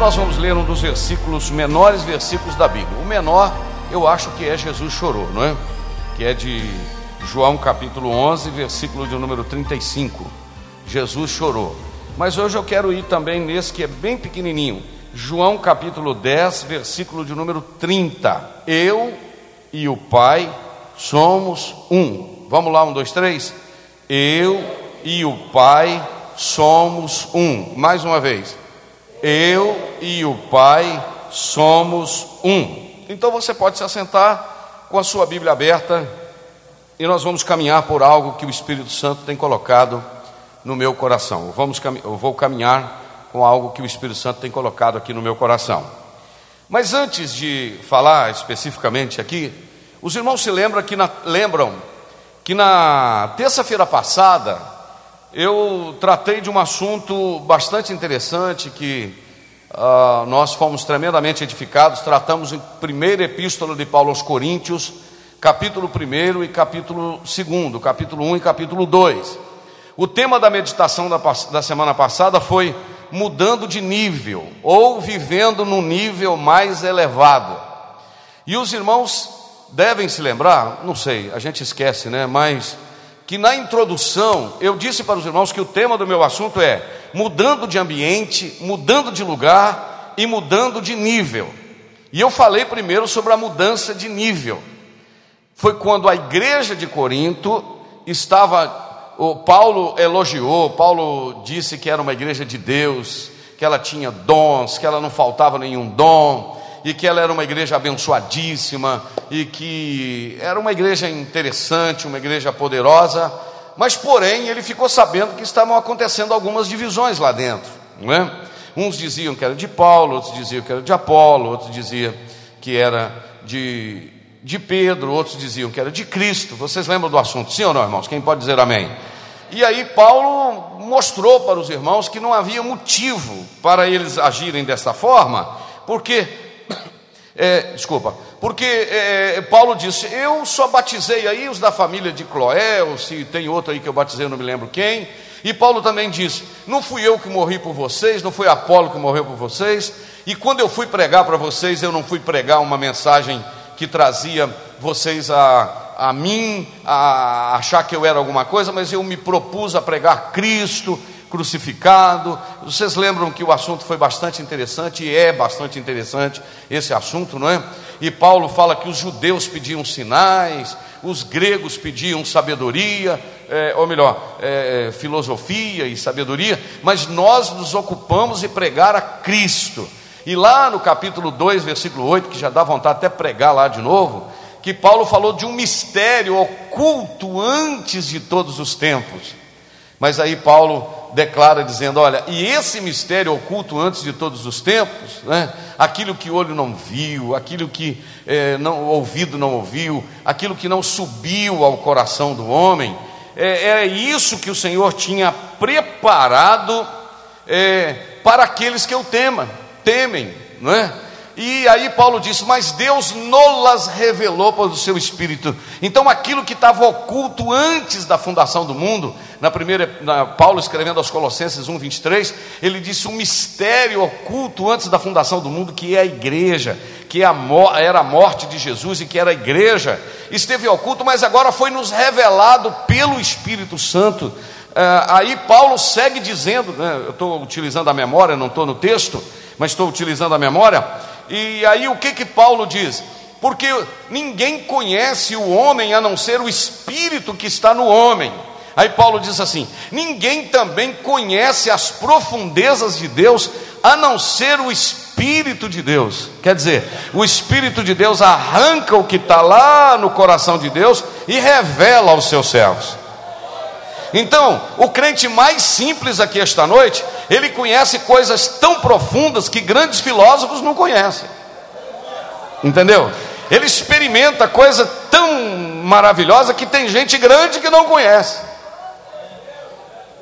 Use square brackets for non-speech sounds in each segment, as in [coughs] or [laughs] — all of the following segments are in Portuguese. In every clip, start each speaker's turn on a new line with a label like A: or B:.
A: Nós vamos ler um dos versículos, menores versículos da Bíblia. O menor, eu acho que é Jesus chorou, não é? Que é de João capítulo 11, versículo de número 35. Jesus chorou. Mas hoje eu quero ir também nesse que é bem pequenininho. João capítulo 10, versículo de número 30. Eu e o Pai somos um. Vamos lá, um, dois, três. Eu e o Pai somos um. Mais uma vez eu e o Pai somos um. Então você pode se assentar com a sua Bíblia aberta e nós vamos caminhar por algo que o Espírito Santo tem colocado no meu coração. Vamos, eu vou caminhar com algo que o Espírito Santo tem colocado aqui no meu coração. Mas antes de falar especificamente aqui, os irmãos se lembram que na, lembram que na terça-feira passada eu tratei de um assunto bastante interessante que uh, nós fomos tremendamente edificados. Tratamos em primeira epístola de Paulo aos Coríntios, capítulo 1 e capítulo 2, capítulo 1 e capítulo 2. O tema da meditação da, da semana passada foi mudando de nível ou vivendo num nível mais elevado. E os irmãos devem se lembrar, não sei, a gente esquece, né? Mas que na introdução eu disse para os irmãos que o tema do meu assunto é mudando de ambiente, mudando de lugar e mudando de nível. E eu falei primeiro sobre a mudança de nível. Foi quando a igreja de Corinto estava, o Paulo elogiou, Paulo disse que era uma igreja de Deus, que ela tinha dons, que ela não faltava nenhum dom, e que ela era uma igreja abençoadíssima e que era uma igreja interessante, uma igreja poderosa, mas porém ele ficou sabendo que estavam acontecendo algumas divisões lá dentro, não é? Uns diziam que era de Paulo, outros diziam que era de Apolo, outros diziam que era de, de Pedro, outros diziam que era de Cristo. Vocês lembram do assunto, sim ou não, irmãos? Quem pode dizer amém? E aí Paulo mostrou para os irmãos que não havia motivo para eles agirem dessa forma, porque é, desculpa, porque é, Paulo disse: Eu só batizei aí os da família de Cloé, ou se tem outro aí que eu batizei, eu não me lembro quem. E Paulo também disse: Não fui eu que morri por vocês, não foi Apolo que morreu por vocês. E quando eu fui pregar para vocês, eu não fui pregar uma mensagem que trazia vocês a, a mim, a achar que eu era alguma coisa, mas eu me propus a pregar Cristo, crucificado. Vocês lembram que o assunto foi bastante interessante e é bastante interessante esse assunto, não é? E Paulo fala que os judeus pediam sinais, os gregos pediam sabedoria, é, ou melhor, é, é filosofia e sabedoria, mas nós nos ocupamos de pregar a Cristo. E lá no capítulo 2, versículo 8, que já dá vontade até pregar lá de novo, que Paulo falou de um mistério oculto antes de todos os tempos. Mas aí Paulo declara dizendo: Olha, e esse mistério oculto antes de todos os tempos, né? aquilo que o olho não viu, aquilo que é, não, o ouvido não ouviu, aquilo que não subiu ao coração do homem, é, é isso que o Senhor tinha preparado é, para aqueles que o temam, temem, não é? E aí Paulo disse: Mas Deus nolas revelou pelo seu Espírito. Então aquilo que estava oculto antes da fundação do mundo, na primeira, na, Paulo escrevendo aos Colossenses 1,23, ele disse um mistério oculto antes da fundação do mundo, que é a igreja, que é era a morte de Jesus e que era a igreja, esteve oculto, mas agora foi nos revelado pelo Espírito Santo É, aí Paulo segue dizendo, né, eu estou utilizando a memória, não estou no texto, mas estou utilizando a memória. E aí o que que Paulo diz? Porque ninguém conhece o homem a não ser o espírito que está no homem. Aí Paulo diz assim: ninguém também conhece as profundezas de Deus a não ser o Espírito de Deus. Quer dizer, o Espírito de Deus arranca o que está lá no coração de Deus e revela aos seus servos. Então, o crente mais simples aqui esta noite, ele conhece coisas tão profundas que grandes filósofos não conhecem. Entendeu? Ele experimenta coisa tão maravilhosa que tem gente grande que não conhece.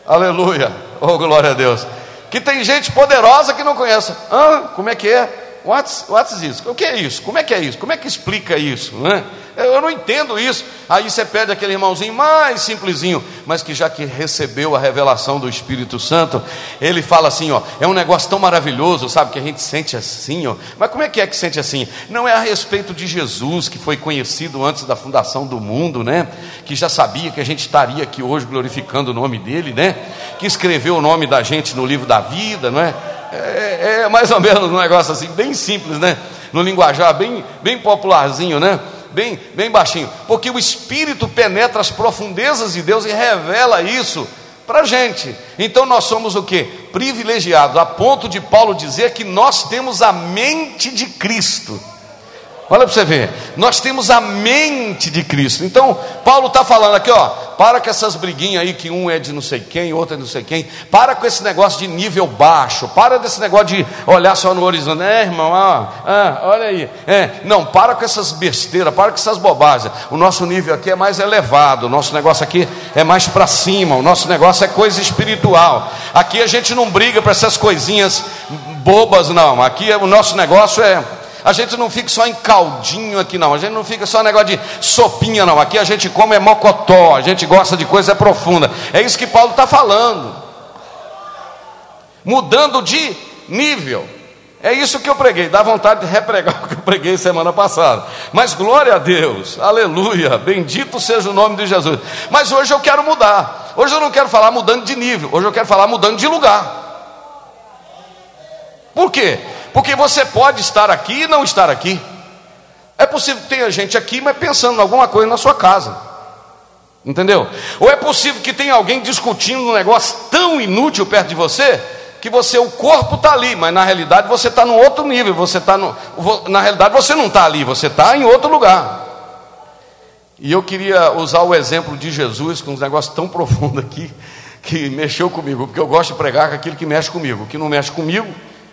A: Aleluia. Oh, glória a Deus. Que tem gente poderosa que não conhece. Ah, como é que é? What's, what's? O que é isso? Como é que é isso? Como é que explica isso? Né? Eu não entendo isso. Aí você pede aquele irmãozinho mais simplesinho, mas que já que recebeu a revelação do Espírito Santo, ele fala assim: ó, é um negócio tão maravilhoso, sabe? Que a gente sente assim, ó. Mas como é que é que sente assim? Não é a respeito de Jesus, que foi conhecido antes da fundação do mundo, né? Que já sabia que a gente estaria aqui hoje glorificando o nome dele, né? Que escreveu o nome da gente no livro da vida, não é? É, é, mais ou menos um negócio assim, bem simples, né? No linguajar, bem, bem popularzinho, né? Bem, bem baixinho. Porque o Espírito penetra as profundezas de Deus e revela isso para a gente. Então nós somos o que? Privilegiados, a ponto de Paulo dizer que nós temos a mente de Cristo. Olha para você ver, nós temos a mente de Cristo. Então, Paulo está falando aqui, ó, para com essas briguinhas aí que um é de não sei quem, outro é de não sei quem. Para com esse negócio de nível baixo. Para desse negócio de olhar só no horizonte. É, irmão, olha aí. É, não, para com essas besteiras, para com essas bobagens. O nosso nível aqui é mais elevado, o nosso negócio aqui é mais para cima, o nosso negócio é coisa espiritual. Aqui a gente não briga para essas coisinhas bobas, não. Aqui o nosso negócio é a gente não fica só em caldinho aqui, não. A gente não fica só negócio de sopinha, não. Aqui a gente come é mocotó. A gente gosta de coisa profunda. É isso que Paulo está falando. Mudando de nível. É isso que eu preguei. Dá vontade de repregar [laughs] o que eu preguei semana passada. Mas glória a Deus. Aleluia. Bendito seja o nome de Jesus. Mas hoje eu quero mudar. Hoje eu não quero falar mudando de nível. Hoje eu quero falar mudando de lugar. Por quê? Porque você pode estar aqui e não estar aqui. É possível que tenha gente aqui, mas pensando em alguma coisa na sua casa. Entendeu? Ou é possível que tenha alguém discutindo um negócio tão inútil perto de você, que você, o corpo está ali, mas na realidade você está no outro nível, você está. Na realidade você não está ali, você está em outro lugar. E eu queria usar o exemplo de Jesus com um negócio tão profundo aqui, que mexeu comigo, porque eu gosto de pregar com aquilo que mexe comigo. O que não mexe comigo,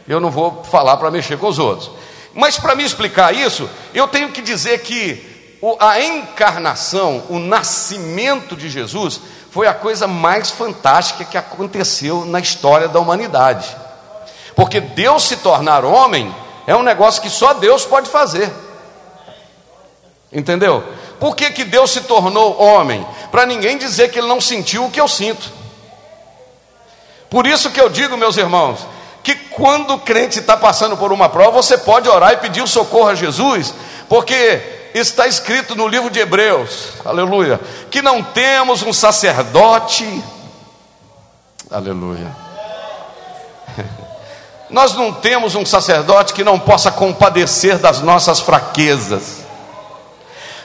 A: eu não vou falar para mexer com os outros. Mas para me explicar isso, eu tenho que dizer que a encarnação, o nascimento de Jesus, foi a coisa mais fantástica que aconteceu na história da humanidade. Porque Deus se tornar homem é um negócio que só Deus pode fazer. Entendeu? Por que, que Deus se tornou homem? Para ninguém dizer que ele não sentiu o que eu sinto. Por isso que eu digo, meus irmãos, que quando o crente está passando por uma prova, você pode orar e pedir o socorro a Jesus, porque está escrito no livro de Hebreus, aleluia, que não temos um sacerdote, aleluia. [laughs] Nós não temos um sacerdote que não possa compadecer das nossas fraquezas,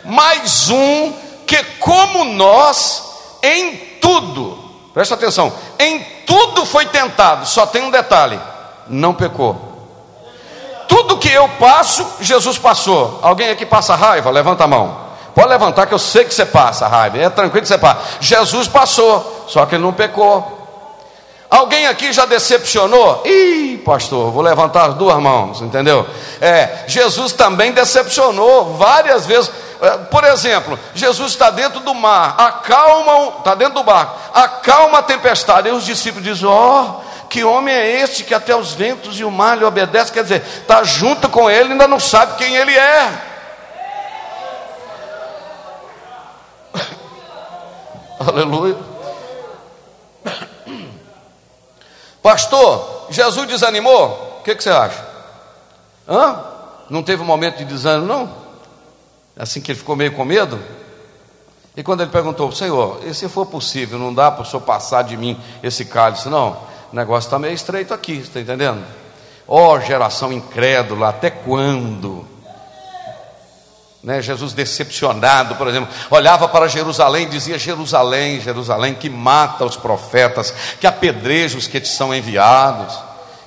A: mas um que, como nós, em tudo, presta atenção, em tudo foi tentado, só tem um detalhe: não pecou. Tudo que eu passo, Jesus passou. Alguém aqui passa raiva? Levanta a mão. Pode levantar que eu sei que você passa raiva. É tranquilo que você passa. Jesus passou, só que ele não pecou. Alguém aqui já decepcionou? Ih, pastor, vou levantar as duas mãos, entendeu? É, Jesus também decepcionou várias vezes. É, por exemplo, Jesus está dentro do mar, acalma, está dentro do barco, acalma a tempestade. E os discípulos dizem: Ó, oh, que homem é este que até os ventos e o mar lhe obedecem? Quer dizer, está junto com ele ainda não sabe quem ele é. [coughs] Aleluia. Pastor, Jesus desanimou? O que, que, você acha? Hã? Não teve um momento de desânimo, não? Assim que ele ficou meio com medo? E quando ele perguntou, Senhor, e se for possível, não dá para o senhor passar de mim esse cálice? Não, o negócio está meio estreito aqui, está entendendo? Ó oh, geração incrédula, até quando? Né, Jesus decepcionado, por exemplo, olhava para Jerusalém e dizia: Jerusalém, Jerusalém, que mata os profetas, que apedreja os que te são enviados.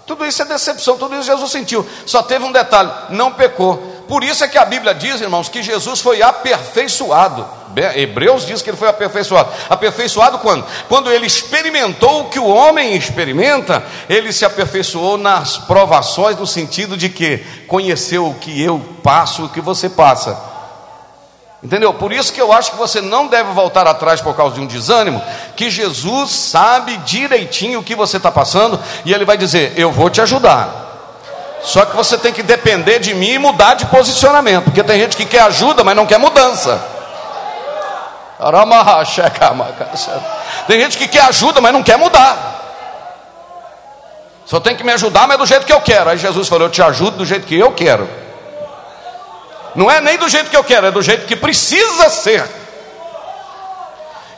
A: Tudo isso é decepção, tudo isso Jesus sentiu. Só teve um detalhe: não pecou. Por isso é que a Bíblia diz, irmãos, que Jesus foi aperfeiçoado. Hebreus diz que ele foi aperfeiçoado. Aperfeiçoado quando? Quando ele experimentou o que o homem experimenta, ele se aperfeiçoou nas provações, no sentido de que conheceu o que eu passo, o que você passa. Entendeu? Por isso que eu acho que você não deve voltar atrás por causa de um desânimo, que Jesus sabe direitinho o que você está passando, e ele vai dizer: Eu vou te ajudar. Só que você tem que depender de mim e mudar de posicionamento, porque tem gente que quer ajuda, mas não quer mudança. Tem gente que quer ajuda, mas não quer mudar. Só tem que me ajudar, mas do jeito que eu quero. Aí Jesus falou: Eu te ajudo do jeito que eu quero. Não é nem do jeito que eu quero, é do jeito que precisa ser.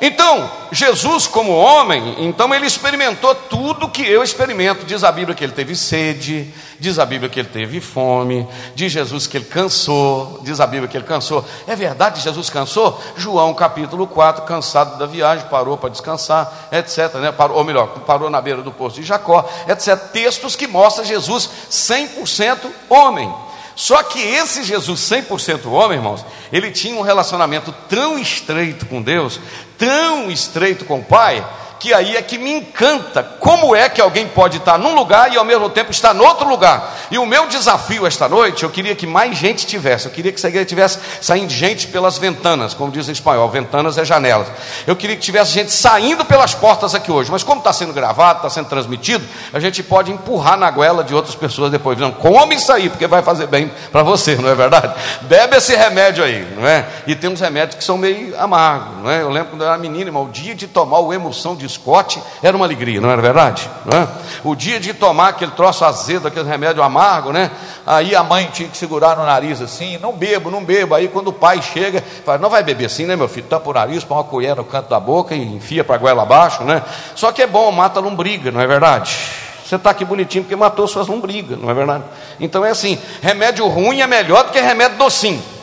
A: Então, Jesus, como homem, então ele experimentou tudo que eu experimento. Diz a Bíblia que ele teve sede, diz a Bíblia que ele teve fome, diz Jesus que ele cansou, diz a Bíblia que ele cansou. É verdade que Jesus cansou? João capítulo 4, cansado da viagem, parou para descansar, etc. Né? Parou, ou melhor, parou na beira do poço de Jacó, etc. Textos que mostram Jesus 100% homem. Só que esse Jesus 100% homem, irmãos, ele tinha um relacionamento tão estreito com Deus, tão estreito com o Pai, que aí é que me encanta. Como é que alguém pode estar num lugar e ao mesmo tempo estar no outro lugar? E o meu desafio esta noite, eu queria que mais gente tivesse. Eu queria que essa igreja tivesse saindo gente pelas ventanas, como diz em espanhol, ventanas é janelas. Eu queria que tivesse gente saindo pelas portas aqui hoje. Mas como está sendo gravado, está sendo transmitido, a gente pode empurrar na goela de outras pessoas depois. Não, come isso aí, porque vai fazer bem para você, não é verdade? Bebe esse remédio aí, não é? E tem uns remédios que são meio amargos, não é? Eu lembro quando eu era menino, irmão, o dia de tomar o emoção de de Scott era uma alegria, não era verdade? Não é? O dia de tomar aquele troço azedo, aquele remédio amargo, né? Aí a mãe tinha que segurar no nariz assim, não bebo, não bebo. Aí quando o pai chega, fala, não vai beber assim, né, meu filho? Tampa o nariz, põe uma colher no canto da boca e enfia para a goela abaixo, né? Só que é bom, mata a lombriga, não é verdade? Você está aqui bonitinho porque matou suas lombrigas, não é verdade? Então é assim: remédio ruim é melhor do que remédio docinho.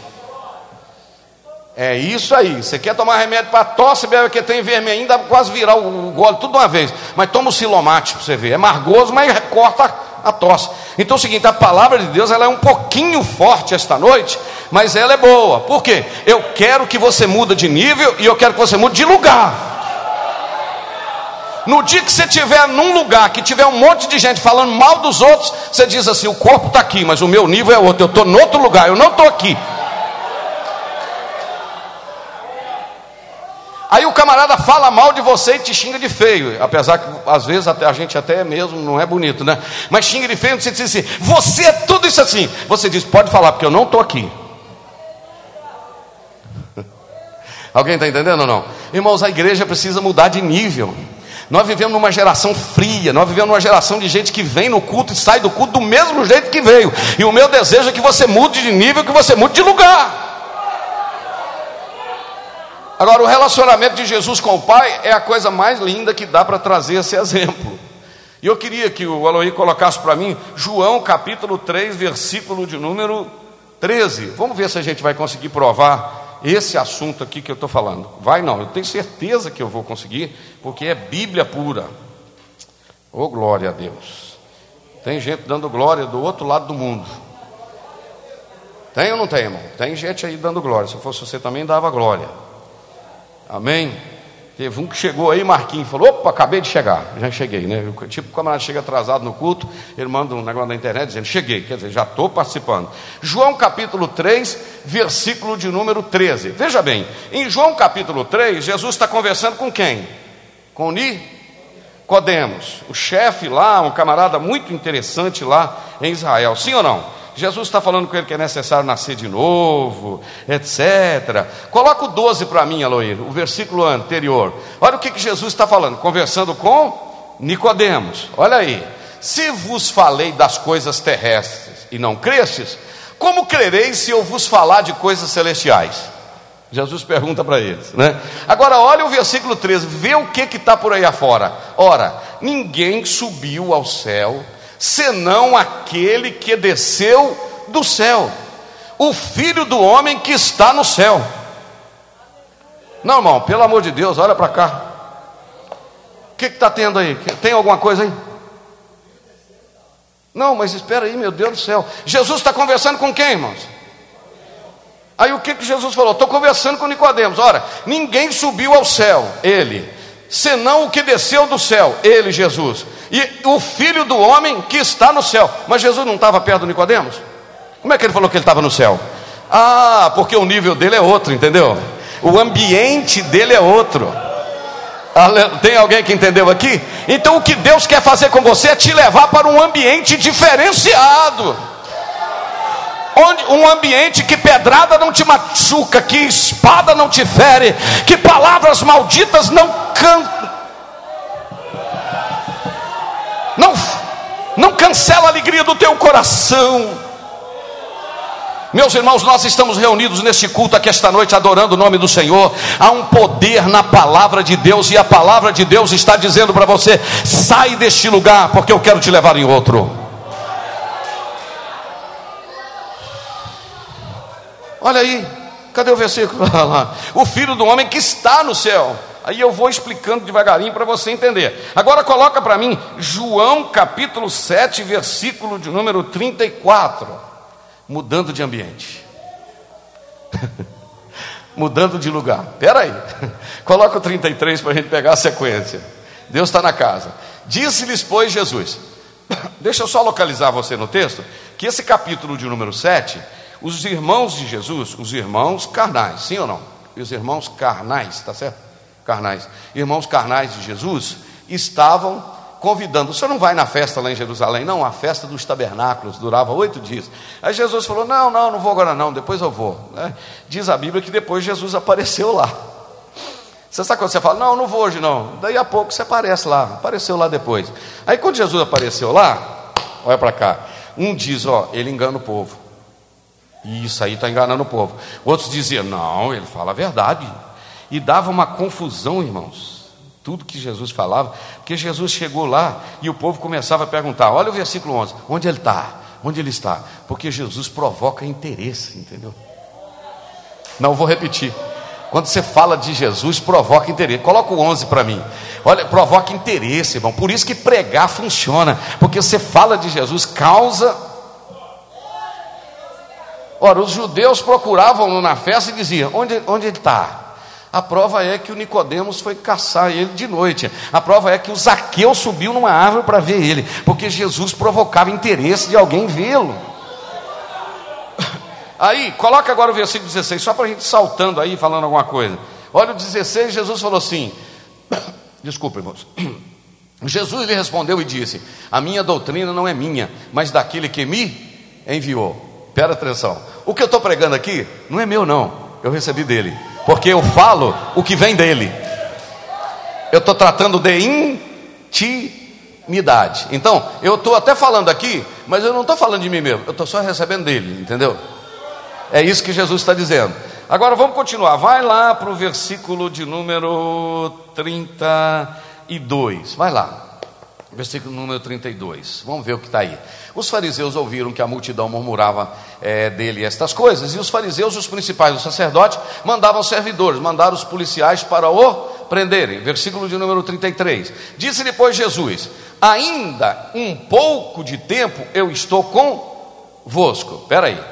A: É isso aí. Você quer tomar remédio para tosse, bebe que tem vermelhinho, dá para quase virar o, gole tudo de uma vez. Mas toma o silomate para você ver. É margoso, mas corta a tosse. Então é o seguinte, a palavra de Deus ela é um pouquinho forte esta noite, mas ela é boa. Por quê? Eu quero que você mude de nível e eu quero que você mude de lugar. No dia que você estiver num lugar que tiver um monte de gente falando mal dos outros, você diz assim: o corpo está aqui, mas o meu nível é outro. Eu estou em outro lugar, eu não estou aqui. Aí o camarada fala mal de você e te xinga de feio, apesar que às vezes até, a gente até mesmo não é bonito, né? Mas xinga de feio, você diz assim: você é tudo isso assim. Você diz: pode falar, porque eu não estou aqui. [laughs] Alguém está entendendo ou não? Irmãos, a igreja precisa mudar de nível. Nós vivemos numa geração fria, nós vivemos numa geração de gente que vem no culto e sai do culto do mesmo jeito que veio. E o meu desejo é que você mude de nível, que você mude de lugar. Agora, o relacionamento de Jesus com o Pai é a coisa mais linda que dá para trazer esse exemplo. E eu queria que o Aloí colocasse para mim João capítulo 3, versículo de número 13. Vamos ver se a gente vai conseguir provar esse assunto aqui que eu estou falando. Vai não, eu tenho certeza que eu vou conseguir, porque é Bíblia pura. Oh, glória a Deus. Tem gente dando glória do outro lado do mundo. Tem ou não tem, irmão? Tem gente aí dando glória. Se fosse você também dava glória. Amém? Teve um que chegou aí, Marquinhos, falou: opa, acabei de chegar. Já cheguei, né? Tipo, o camarada chega atrasado no culto, ele manda um negócio na internet dizendo: cheguei, quer dizer, já estou participando. João capítulo 3, versículo de número 13. Veja bem, em João capítulo 3, Jesus está conversando com quem? Com Nicodemos, o chefe lá, um camarada muito interessante lá em Israel. Sim ou não? Jesus está falando com ele que é necessário nascer de novo, etc. Coloca o 12 para mim, Aloir, o versículo anterior. Olha o que, que Jesus está falando, conversando com Nicodemos. Olha aí. Se vos falei das coisas terrestres e não crestes, como crereis se eu vos falar de coisas celestiais? Jesus pergunta para eles, né? Agora olha o versículo 13, vê o que está por aí afora. Ora, ninguém subiu ao céu, senão aquele que desceu do céu, o filho do homem que está no céu. Não, irmão, pelo amor de Deus, olha para cá. O que está tendo aí? Tem alguma coisa aí? Não, mas espera aí, meu Deus do céu. Jesus está conversando com quem, irmãos? Aí o que, que Jesus falou? Estou conversando com Nicodemos. Ora, ninguém subiu ao céu, ele, senão o que desceu do céu, ele, Jesus. E o filho do homem que está no céu. Mas Jesus não estava perto do Nicodemos? Como é que ele falou que ele estava no céu? Ah, porque o nível dele é outro, entendeu? O ambiente dele é outro. Tem alguém que entendeu aqui? Então o que Deus quer fazer com você é te levar para um ambiente diferenciado onde um ambiente que pedrada não te machuca, que espada não te fere, que palavras malditas não cantam, não, não cancela a alegria do teu coração. Meus irmãos, nós estamos reunidos neste culto aqui esta noite adorando o nome do Senhor. Há um poder na palavra de Deus e a palavra de Deus está dizendo para você: sai deste lugar, porque eu quero te levar em outro. Olha aí, cadê o versículo? [laughs] O filho do homem que está no céu. Aí eu vou explicando devagarinho para você entender. Agora coloca para mim João capítulo 7, versículo de número 34. Mudando de ambiente. [laughs] Mudando de lugar. Espera aí. [laughs] Coloca o 33 para a gente pegar a sequência. Deus está na casa. Disse-lhes, pois, Jesus. [coughs] Deixa eu só localizar você no texto. Que esse capítulo de número 7 os irmãos de Jesus, os irmãos carnais, sim ou não? Os irmãos carnais, tá certo? Carnais. Irmãos carnais de Jesus estavam convidando. O senhor não vai na festa lá em Jerusalém? Não, a festa dos tabernáculos durava oito dias. Aí Jesus falou: Não, não, não vou agora não, depois eu vou. Né? Diz a Bíblia que depois Jesus apareceu lá. Você sabe quando você fala, não, não vou hoje não. Daí a pouco você aparece lá, apareceu lá depois. Aí quando Jesus apareceu lá, olha para cá. Um diz, ó, ele engana o povo. Isso aí está enganando o povo. Outros diziam, não, ele fala a verdade. E dava uma confusão, irmãos. Tudo que Jesus falava, porque Jesus chegou lá e o povo começava a perguntar: olha o versículo 11, onde ele está? Onde ele está? Porque Jesus provoca interesse, entendeu? Não vou repetir. Quando você fala de Jesus, provoca interesse. Coloca o 11 para mim. Olha, provoca interesse, irmão. Por isso que pregar funciona. Porque você fala de Jesus, causa Ora, os judeus procuravam na festa e diziam: onde, onde ele está? A prova é que o Nicodemos foi caçar ele de noite. A prova é que o Zaqueu subiu numa árvore para ver ele, porque Jesus provocava interesse de alguém vê-lo. [laughs] Aí, coloca agora o versículo 16, só para a gente saltando aí, falando alguma coisa. Olha o 16, Jesus falou assim: [coughs] Desculpa, irmãos. [coughs] Jesus lhe respondeu e disse: A minha doutrina não é minha, mas daquele que me enviou. Presta atenção. O que eu estou pregando aqui não é meu, não. Eu recebi dele. Porque eu falo o que vem dele. Eu estou tratando de intimidade. Então, eu estou até falando aqui, mas eu não estou falando de mim mesmo. Eu estou só recebendo dele, entendeu? É isso que Jesus está dizendo. Agora vamos continuar. Vai lá para o versículo de número 32. Vai lá. Versículo número 32. Vamos ver o que está aí. Os fariseus ouviram que a multidão murmurava é, dele estas coisas, e os fariseus, os principais, os sacerdotes, mandavam servidores, mandaram os policiais para o prenderem. Versículo de número 33. Disse depois Jesus: Ainda um pouco de tempo eu estou convosco. Espera aí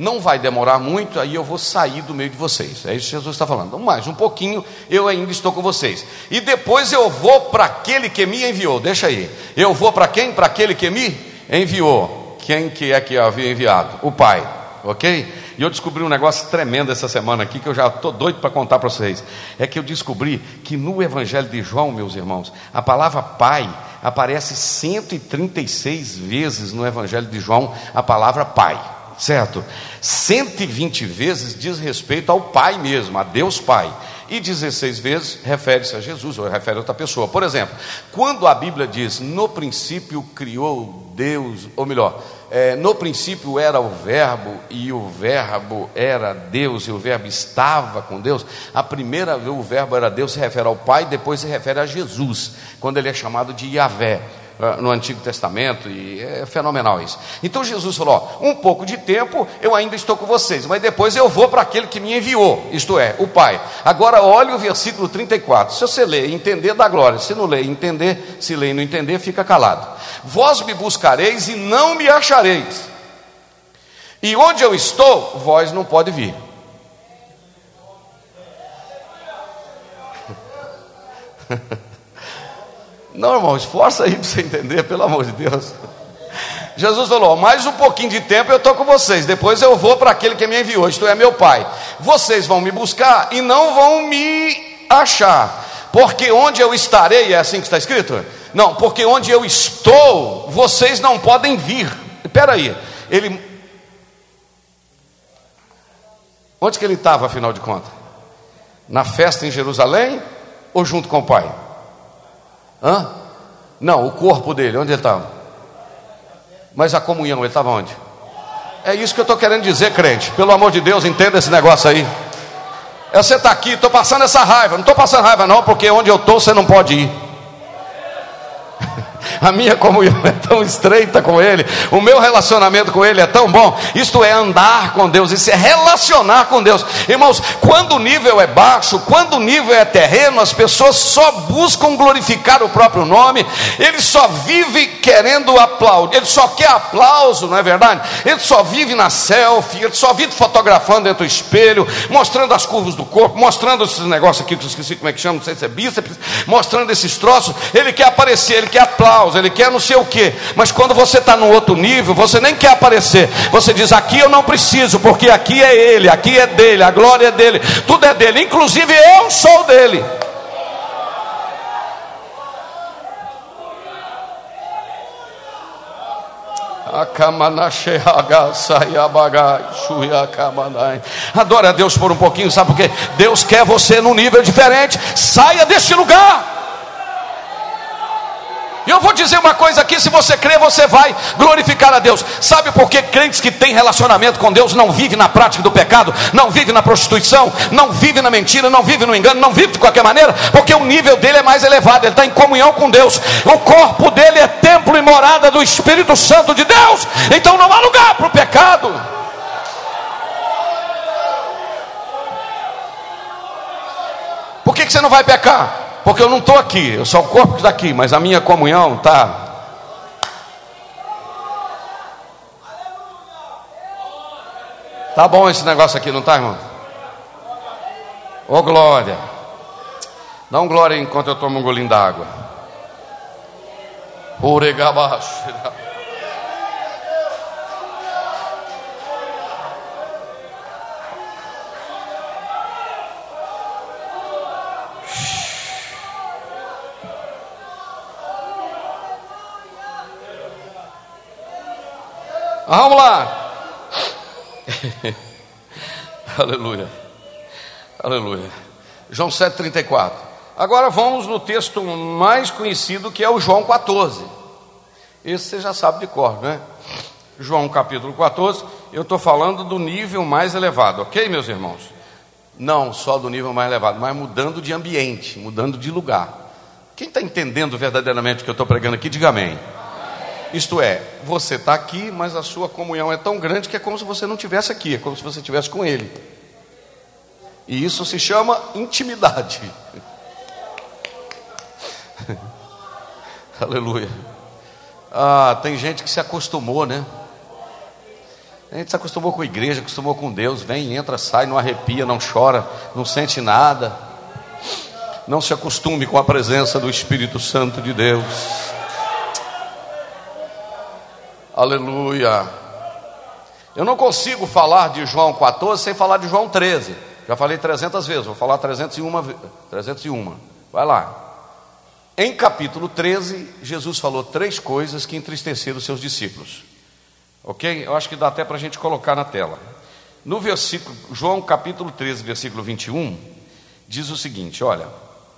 A: não vai demorar muito, aí eu vou sair do meio de vocês. É isso que Jesus está falando. Mais um pouquinho, eu ainda estou com vocês. E depois eu vou para aquele que me enviou. Deixa aí. Eu vou para quem? Para aquele que me enviou. Quem que é que havia enviado? O Pai. Ok? E eu descobri um negócio tremendo essa semana aqui que eu já estou doido para contar para vocês. É que eu descobri que no Evangelho de João, meus irmãos, a palavra Pai aparece 136 vezes no Evangelho de João, a palavra Pai. Certo? 120 vezes diz respeito ao Pai mesmo, a Deus Pai. E 16 vezes refere-se a Jesus, ou refere a outra pessoa. Por exemplo, quando a Bíblia diz, no princípio criou Deus, ou melhor, é, no princípio era o Verbo, e o Verbo era Deus, e o Verbo estava com Deus, a primeira vez o Verbo era Deus se refere ao Pai, depois se refere a Jesus, quando ele é chamado de Yahvé. Ah, no Antigo Testamento, e é fenomenal isso. Então Jesus falou: ó, um pouco de tempo eu ainda estou com vocês, mas depois eu vou para aquele que me enviou, isto é, o Pai. Agora olhe o versículo 34. Se você ler e entender, dá glória. Se não ler e entender, se ler e não entender, fica calado. Vós me buscareis e não me achareis. E onde eu estou, vós não pode vir. [laughs] Não, irmão, esforça aí para você entender, pelo amor de Deus. Jesus falou: mais um pouquinho de tempo eu estou com vocês, depois eu vou para aquele que me enviou, isto é meu Pai. Vocês vão me buscar e não vão me achar, porque onde eu estarei, é assim que está escrito? Não, porque onde eu estou, vocês não podem vir. Espera aí, ele. Onde que ele estava, afinal de contas? Na festa em Jerusalém ou junto com o Pai? Hã? Não, o corpo dele, onde ele estava? Mas a comunhão, ele estava onde? É isso que eu estou querendo dizer, crente. Pelo amor de Deus, entenda esse negócio aí. É você está aqui, estou passando essa raiva. Não estou passando raiva, não, porque onde eu estou você não pode ir. A minha comunhão é tão estreita com Ele, o meu relacionamento com Ele é tão bom. Isto é andar com Deus, isso é relacionar com Deus. Irmãos, quando o nível é baixo, quando o nível é terreno, as pessoas só buscam glorificar o próprio nome, ele só vive querendo aplaudir, ele só quer aplauso, não é verdade? Ele só vive na selfie, ele só vive fotografando dentro do espelho, mostrando as curvas do corpo, mostrando esses negócios aqui que eu esqueci como é que chama, não sei se é bíceps, mostrando esses troços. Ele quer aparecer, ele quer aplauso, ele quer não sei o que, mas quando você está no outro nível, você nem quer aparecer, você diz: aqui eu não preciso, porque aqui é ele, aqui é dele, a glória é dele, tudo é dele, inclusive eu sou dele. Adore a Deus por um pouquinho, sabe por quê? Deus quer você num nível diferente. Saia deste lugar. Eu vou dizer uma coisa aqui: se você crê, você vai glorificar a Deus. Sabe por que crentes que têm relacionamento com Deus não vivem na prática do pecado, não vivem na prostituição, não vivem na mentira, não vivem no engano, não vivem de qualquer maneira? Porque o nível dele é mais elevado, ele está em comunhão com Deus. O corpo dele é templo e morada do Espírito Santo de Deus. Então não há lugar para o pecado. Por que, que você não vai pecar? Porque eu não estou aqui, eu sou o corpo que está aqui, mas a minha comunhão está. Tá bom esse negócio aqui, não está, irmão? Ô oh, glória. Dá um glória enquanto eu tomo um golinho d'água. Oregabaixo. Vamos lá. [laughs] Aleluia. Aleluia. João 7,34. Agora vamos no texto mais conhecido que é o João 14. Esse você já sabe de cor, né? João capítulo 14. Eu estou falando do nível mais elevado, ok, meus irmãos? Não só do nível mais elevado, mas mudando de ambiente, mudando de lugar. Quem está entendendo verdadeiramente o que eu estou pregando aqui, diga amém. Isto é, você está aqui, mas a sua comunhão é tão grande que é como se você não estivesse aqui, é como se você estivesse com Ele. E isso se chama intimidade. [laughs] Aleluia. Ah, tem gente que se acostumou, né? A gente se acostumou com a igreja, acostumou com Deus, vem, entra, sai, não arrepia, não chora, não sente nada. Não se acostume com a presença do Espírito Santo de Deus. Aleluia. Eu não consigo falar de João 14 sem falar de João 13. Já falei 300 vezes, vou falar 301, 301. Vai lá. Em capítulo 13, Jesus falou três coisas que entristeceram os seus discípulos. Ok? Eu acho que dá até para a gente colocar na tela. No versículo, João capítulo 13, versículo 21, diz o seguinte: olha,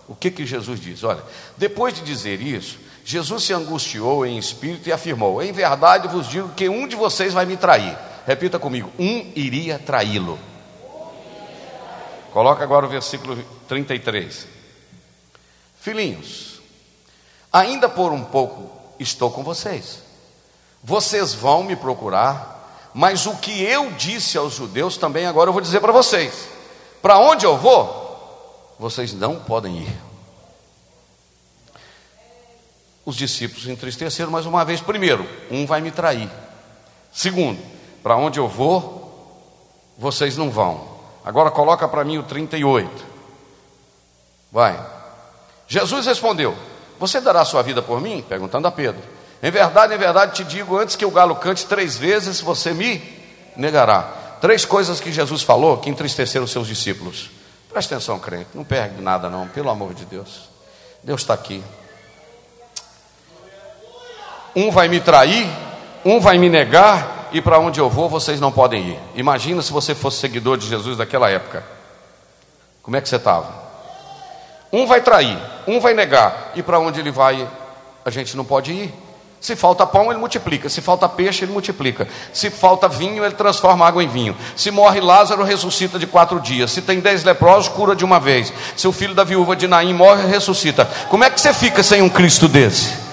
A: o que que Jesus diz? Olha, depois de dizer isso, Jesus se angustiou em espírito e afirmou: Em verdade vos digo que um de vocês vai me trair. Repita comigo: um iria traí-lo. Coloca agora o versículo 33. Filhinhos, ainda por um pouco estou com vocês. Vocês vão me procurar, mas o que eu disse aos judeus também agora eu vou dizer para vocês. Para onde eu vou, vocês não podem ir. Os discípulos entristeceram mais uma vez. Primeiro, um vai me trair. Segundo, para onde eu vou, vocês não vão. Agora coloca para mim o 38. Vai. Jesus respondeu: Você dará sua vida por mim? Perguntando a Pedro. Em verdade, em verdade te digo: antes que o galo cante três vezes, você me negará. Três coisas que Jesus falou que entristeceram seus discípulos. Presta atenção, crente, não perde nada, não, pelo amor de Deus. Deus está aqui. Um vai me trair, um vai me negar, e para onde eu vou vocês não podem ir. Imagina se você fosse seguidor de Jesus daquela época. Como é que você estava? Um vai trair, um vai negar, e para onde ele vai, a gente não pode ir. Se falta pão, ele multiplica. Se falta peixe, ele multiplica. Se falta vinho, ele transforma água em vinho. Se morre Lázaro, ressuscita de quatro dias. Se tem dez leprosos, cura de uma vez. Se o filho da viúva de Naim morre, ressuscita. Como é que você fica sem um Cristo desse?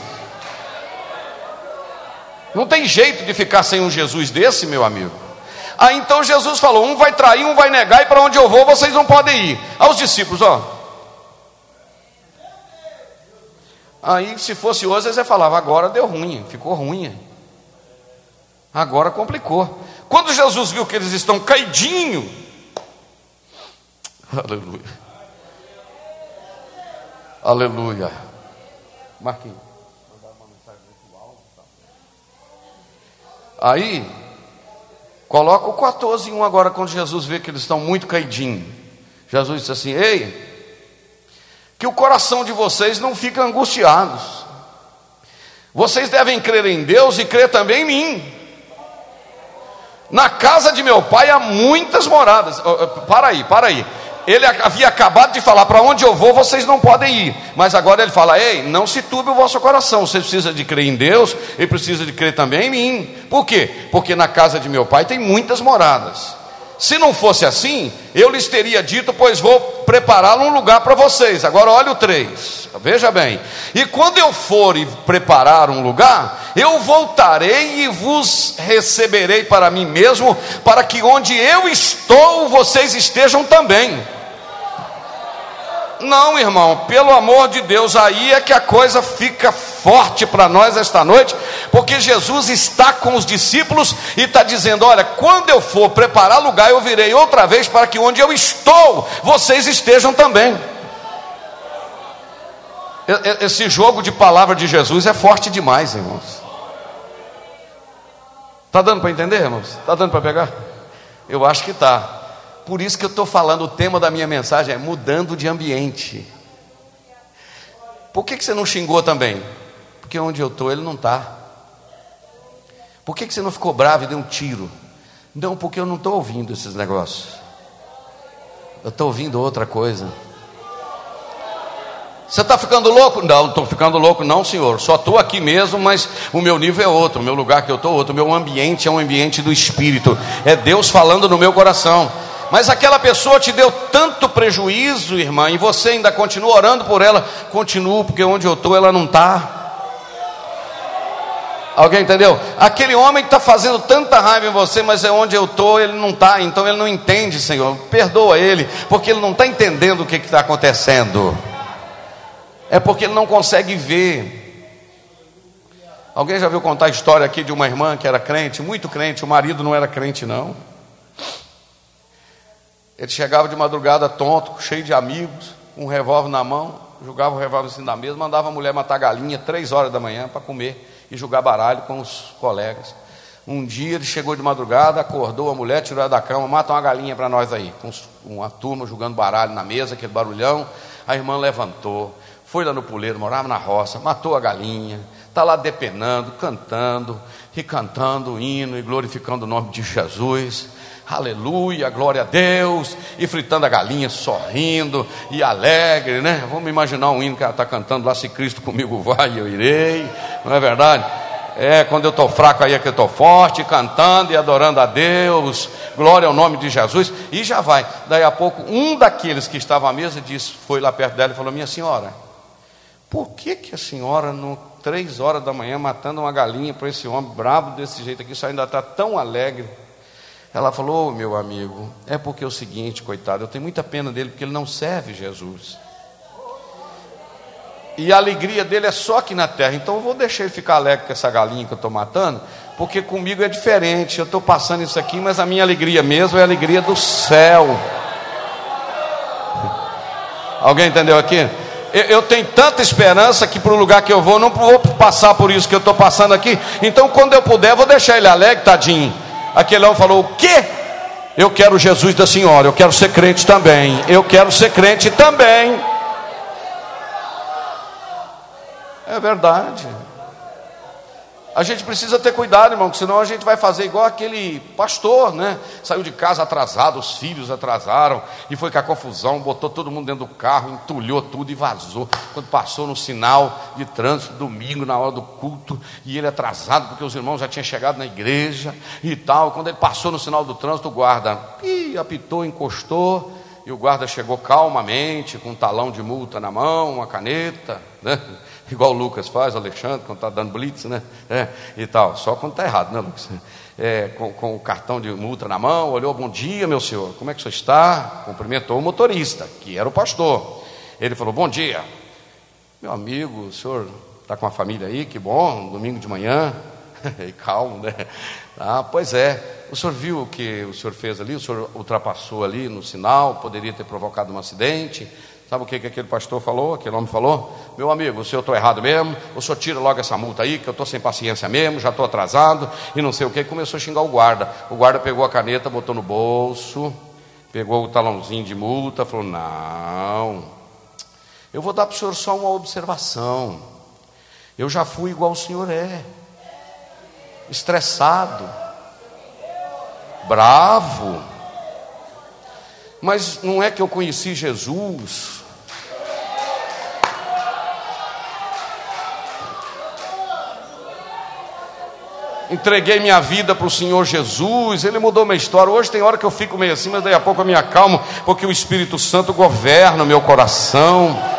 A: Não tem jeito de ficar sem um Jesus desse, meu amigo. Aí então Jesus falou: um vai trair, um vai negar, e para onde eu vou vocês não podem ir. Aos discípulos, ó. Aí, se fosse hoje, você falava: agora deu ruim, ficou ruim. Agora complicou. Quando Jesus viu que eles estão caidinho, aleluia, aleluia, Marquinhos. Aí, coloca o 14 em 1 agora, quando Jesus vê que eles estão muito caidinhos. Jesus disse assim: Ei, que o coração de vocês não fique angustiados. Vocês devem crer em Deus e crer também em mim. Na casa de meu pai há muitas moradas. Para aí, para aí. Ele havia acabado de falar: para onde eu vou, vocês não podem ir. Mas agora ele fala: ei, não se turbe o vosso coração. Você precisa de crer em Deus e precisa de crer também em mim. Por quê? Porque na casa de meu pai tem muitas moradas. Se não fosse assim, eu lhes teria dito, pois vou preparar um lugar para vocês. Agora olha o 3, veja bem. E quando eu for e preparar um lugar, eu voltarei e vos receberei para mim mesmo, para que onde eu estou, vocês estejam também. Não, irmão, pelo amor de Deus, aí é que a coisa fica forte para nós esta noite, porque Jesus está com os discípulos e está dizendo: Olha, quando eu for preparar lugar, eu virei outra vez para que onde eu estou, vocês estejam também. Esse jogo de palavra de Jesus é forte demais, irmãos. Está dando para entender, irmãos? Está dando para pegar? Eu acho que está. Por isso que eu estou falando, o tema da minha mensagem é mudando de ambiente. Por que, que você não xingou também? Porque onde eu estou, ele não está. Por que, que você não ficou bravo e deu um tiro? Não, porque eu não estou ouvindo esses negócios. Eu estou ouvindo outra coisa. Você está ficando louco? Não, estou ficando louco, não, senhor. Só estou aqui mesmo, mas o meu nível é outro, o meu lugar que eu estou é outro, o meu ambiente é um ambiente do Espírito. É Deus falando no meu coração. Mas aquela pessoa te deu tanto prejuízo, irmã, e você ainda continua orando por ela. Continuo, porque onde eu estou ela não está. Alguém entendeu? Aquele homem está fazendo tanta raiva em você, mas é onde eu estou, ele não está, então ele não entende, Senhor. Perdoa ele, porque ele não está entendendo o que está acontecendo. É porque ele não consegue ver. Alguém já viu contar a história aqui de uma irmã que era crente, muito crente, o marido não era crente, não. Ele chegava de madrugada tonto, cheio de amigos, um revólver na mão, jogava o revólver assim na mesa, mandava a mulher matar galinha três horas da manhã para comer e jogar baralho com os colegas. Um dia ele chegou de madrugada, acordou a mulher, tirou ela da cama, mata uma galinha para nós aí, com uma turma jogando baralho na mesa, aquele barulhão. A irmã levantou, foi lá no puleiro, morava na roça, matou a galinha, está lá depenando, cantando, e cantando o hino e glorificando o nome de Jesus. Aleluia, glória a Deus, e fritando a galinha, sorrindo e alegre, né? Vamos imaginar um hino que ela está cantando lá, se Cristo comigo vai, eu irei, não é verdade? É, quando eu estou fraco aí é que eu estou forte, cantando e adorando a Deus, glória ao nome de Jesus, e já vai. Daí a pouco, um daqueles que estava à mesa disse, foi lá perto dela e falou: Minha senhora, por que, que a senhora, no três horas da manhã, matando uma galinha para esse homem bravo desse jeito aqui, isso ainda está tão alegre? Ela falou: oh, Meu amigo, é porque é o seguinte, coitado, eu tenho muita pena dele porque ele não serve Jesus. E a alegria dele é só aqui na terra. Então eu vou deixar ele ficar alegre com essa galinha que eu estou matando, porque comigo é diferente. Eu estou passando isso aqui, mas a minha alegria mesmo é a alegria do céu. [laughs] Alguém entendeu aqui? Eu, eu tenho tanta esperança que para o lugar que eu vou, não vou passar por isso que eu estou passando aqui. Então, quando eu puder, vou deixar ele alegre, tadinho. Aquele homem falou: O quê? Eu quero Jesus da senhora, eu quero ser crente também. Eu quero ser crente também. É verdade. A gente precisa ter cuidado, irmão, senão a gente vai fazer igual aquele pastor, né? Saiu de casa atrasado, os filhos atrasaram, e foi com a confusão, botou todo mundo dentro do carro, entulhou tudo e vazou. Quando passou no sinal de trânsito, domingo, na hora do culto, e ele atrasado, porque os irmãos já tinham chegado na igreja e tal. Quando ele passou no sinal do trânsito, o guarda ih, apitou, encostou, e o guarda chegou calmamente, com um talão de multa na mão, uma caneta, né? [laughs] igual o Lucas faz, o Alexandre, quando está dando blitz, né? É, e tal. Só quando está errado, né, Lucas? É, com, com, o cartão de multa na mão, olhou, bom dia, meu senhor, como é que o senhor está? Cumprimentou o motorista, que era o pastor. Ele falou, bom dia. Meu amigo, o senhor está com a família aí, que bom, domingo de manhã. [laughs] e calmo, né? Ah, pois é. O senhor viu o que o senhor fez ali? O senhor ultrapassou ali no sinal, poderia ter provocado um acidente. Sabe o que, que aquele pastor falou? Aquele homem falou? Meu amigo, o senhor estou errado mesmo, o senhor tira logo essa multa aí, que eu estou sem paciência mesmo, já estou atrasado, e não sei o que. Começou a xingar o guarda. O guarda pegou a caneta, botou no bolso, pegou o talãozinho de multa, falou: Não, eu vou dar para o senhor só uma observação. Eu já fui igual o senhor é, estressado, bravo. Mas não é que eu conheci Jesus entreguei minha vida para o Senhor Jesus, Ele mudou minha história. Hoje tem hora que eu fico meio assim, mas daí a pouco eu me acalmo, porque o Espírito Santo governa o meu coração.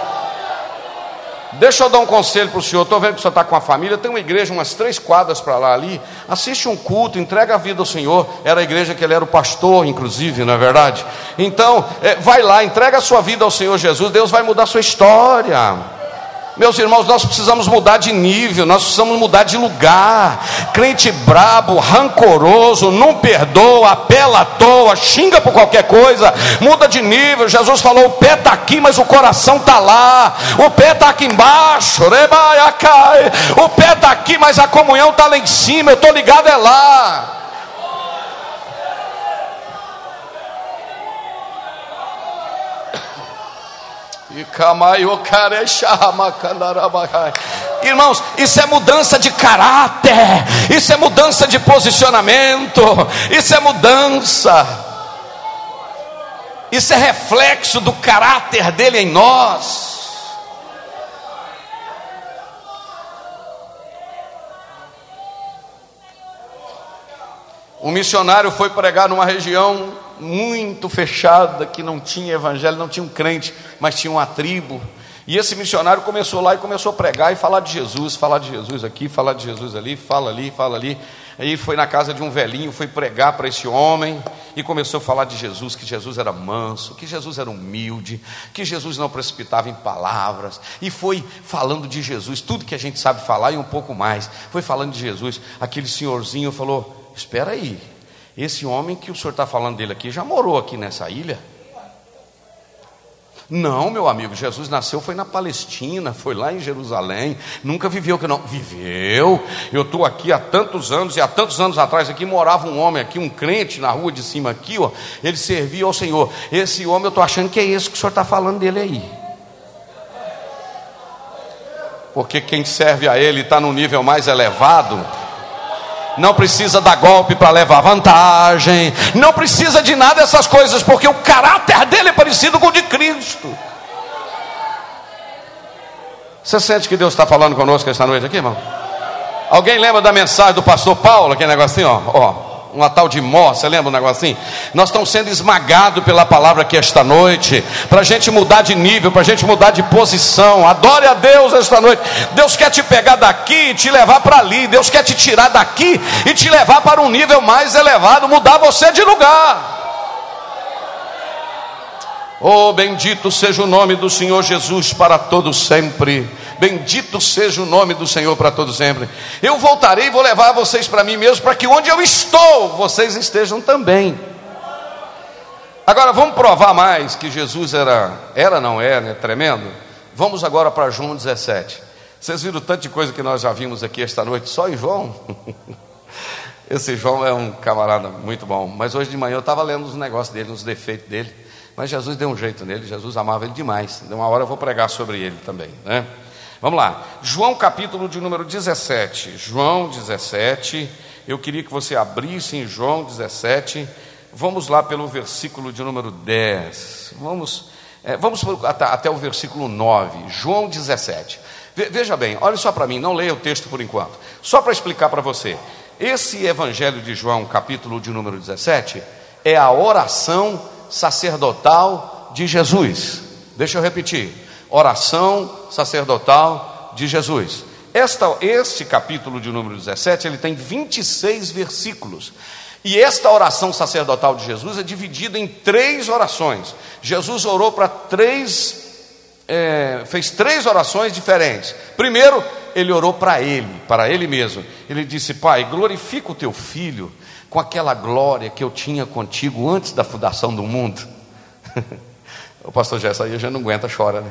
A: Deixa eu dar um conselho para o senhor. Estou vendo que o senhor está com a família. Tem uma igreja, umas três quadras para lá ali. Assiste um culto, entrega a vida ao Senhor. Era a igreja que ele era o pastor, inclusive, não é verdade? Então, é, vai lá, entrega a sua vida ao Senhor Jesus. Deus vai mudar a sua história. Meus irmãos, nós precisamos mudar de nível, nós precisamos mudar de lugar. Crente brabo, rancoroso, não perdoa, apela à toa, xinga por qualquer coisa, muda de nível. Jesus falou: o pé está aqui, mas o coração está lá. O pé está aqui embaixo, o pé está aqui, mas a comunhão está lá em cima. Eu estou ligado é lá. Irmãos, isso é mudança de caráter, isso é mudança de posicionamento, isso é mudança, isso é reflexo do caráter dele em nós. Um missionário foi pregar numa região muito fechada, que não tinha evangelho, não tinha um crente, mas tinha uma tribo. E esse missionário começou lá e começou a pregar e falar de Jesus, falar de Jesus aqui, falar de Jesus ali, fala ali, fala ali. Aí foi na casa de um velhinho, foi pregar para esse homem e começou a falar de Jesus, que Jesus era manso, que Jesus era humilde, que Jesus não precipitava em palavras, e foi falando de Jesus, tudo que a gente sabe falar e um pouco mais. Foi falando de Jesus. Aquele senhorzinho falou: Espera aí, esse homem que o senhor está falando dele aqui já morou aqui nessa ilha? Não, meu amigo, Jesus nasceu foi na Palestina, foi lá em Jerusalém, nunca viveu que não viveu. Eu estou aqui há tantos anos e há tantos anos atrás aqui morava um homem aqui, um crente na rua de cima aqui, ó, ele servia ao Senhor. Esse homem eu estou achando que é esse que o senhor está falando dele aí. Porque quem serve a Ele está no nível mais elevado. Não precisa dar golpe para levar vantagem. Não precisa de nada dessas coisas, porque o caráter dele é parecido com o de Cristo. Você sente que Deus está falando conosco esta noite aqui, irmão? Alguém lembra da mensagem do pastor Paulo, aquele negocinho, ó, ó uma tal de mó, você lembra um negócio assim? Nós estamos sendo esmagados pela palavra aqui esta noite, para a gente mudar de nível, para a gente mudar de posição. Adore a Deus esta noite. Deus quer te pegar daqui e te levar para ali. Deus quer te tirar daqui e te levar para um nível mais elevado, mudar você de lugar. Oh, bendito seja o nome do Senhor Jesus para todos sempre. Bendito seja o nome do Senhor para todos sempre. Eu voltarei e vou levar vocês para mim mesmo, para que onde eu estou, vocês estejam também. Agora vamos provar mais que Jesus era, era não é, né? Tremendo. Vamos agora para João 17. Vocês viram tanto de coisa que nós já vimos aqui esta noite, só em João? [laughs] Esse João é um camarada muito bom. Mas hoje de manhã eu estava lendo os negócios dele, os defeitos dele. Mas Jesus deu um jeito nele, Jesus amava ele demais. De uma hora eu vou pregar sobre ele também, né? Vamos lá. João capítulo de número 17. João 17. Eu queria que você abrisse em João 17. Vamos lá pelo versículo de número 10. Vamos, é, vamos até, até, o versículo 9. João 17. Veja bem, olhe só para mim, não leia o texto por enquanto. Só para explicar para você. Esse evangelho de João, capítulo de número 17, é a oração sacerdotal de Jesus. Deixa eu repetir: oração sacerdotal de Jesus. Esta, este capítulo de número 17, ele tem 26 versículos. E esta oração sacerdotal de Jesus é dividida em três orações. Jesus orou para três, é, fez três orações diferentes. Primeiro, ele orou para ele, para ele mesmo. Ele disse: Pai, glorifica o teu filho com aquela glória que eu tinha contigo antes da fundação do mundo. [laughs] o pastor Gerson aí já não aguenta, chora, né?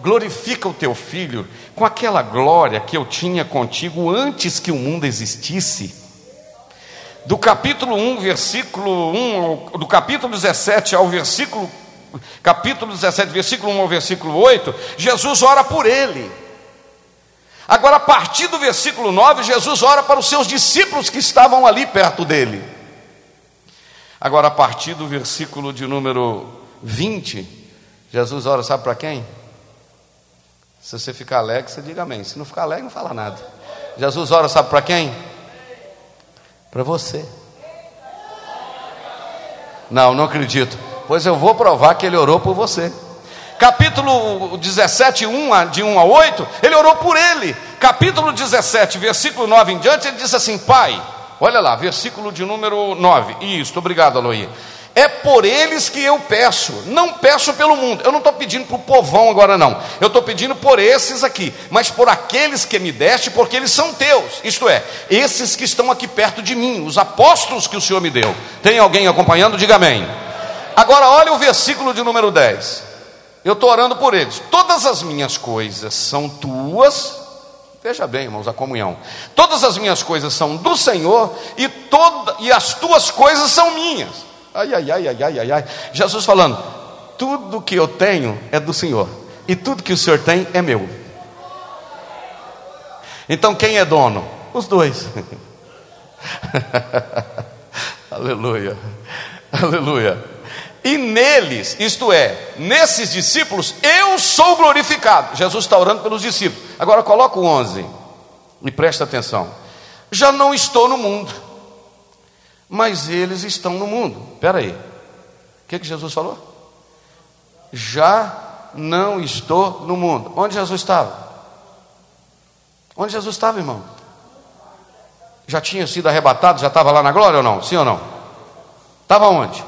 A: Glorifica o teu filho com aquela glória que eu tinha contigo antes que o mundo existisse. Do capítulo 1, versículo 1, do capítulo 17 ao versículo capítulo 17, versículo 1 ao versículo 8, Jesus ora por ele. Agora, a partir do versículo 9, Jesus ora para os seus discípulos que estavam ali perto dele. Agora, a partir do versículo de número 20, Jesus ora, sabe para quem? Se você ficar alegre, você diga amém. Se não ficar alegre, não fala nada. Jesus ora, sabe para quem? Para você. Não, não acredito. Pois eu vou provar que ele orou por você capítulo 17, 1 de 1 a 8, ele orou por ele. Capítulo 17, versículo 9 em diante, ele disse assim: Pai, olha lá, versículo de número 9. Isso, obrigado, Aloí. É por eles que eu peço, não peço pelo mundo. Eu não estou pedindo para o povão agora, não. Eu estou pedindo por esses aqui, mas por aqueles que me deste, porque eles são teus. Isto é, esses que estão aqui perto de mim, os apóstolos que o Senhor me deu. Tem alguém acompanhando? Diga amém. Agora, olha o versículo de número 10. Eu estou orando por eles. Todas as minhas coisas são tuas. Veja bem, irmãos, a comunhão. Todas as minhas coisas são do Senhor e, toda, e as tuas coisas são minhas. Ai, ai, ai, ai, ai, ai, ai. Jesus falando: tudo que eu tenho é do Senhor, e tudo que o Senhor tem é meu. Então quem é dono? Os dois. [laughs] Aleluia. Aleluia e neles, isto é, nesses discípulos, eu sou glorificado. Jesus está orando pelos discípulos. Agora coloca o 11 e presta atenção. Já não estou no mundo, mas eles estão no mundo. Espera aí, o que, que Jesus falou? Já não estou no mundo. Onde Jesus estava? Onde Jesus estava, irmão? Já tinha sido arrebatado, já estava lá na glória ou não? Sim ou não? Estava onde?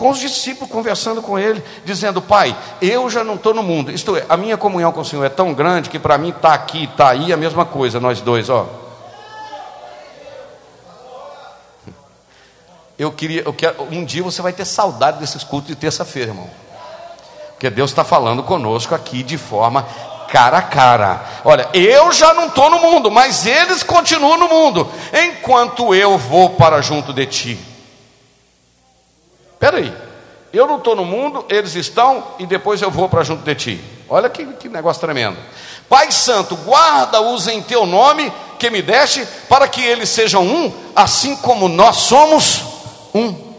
A: com os discípulos, conversando com ele, dizendo: Pai, eu já não estou no mundo. Isto é, a minha comunhão com o Senhor é tão grande que para mim está aqui, está aí a mesma coisa, nós dois, ó. Eu queria, eu quero, um dia você vai ter saudade desses cultos de terça-feira, irmão. Porque Deus está falando conosco aqui de forma cara a cara. Olha, eu já não estou no mundo, mas eles continuam no mundo, enquanto eu vou para junto de ti. Espera aí, eu não estou no mundo, eles estão, e depois eu vou para junto de ti. Olha que, que negócio tremendo. Pai Santo, guarda-os em teu nome que me deste, para que eles sejam um, assim como nós somos um.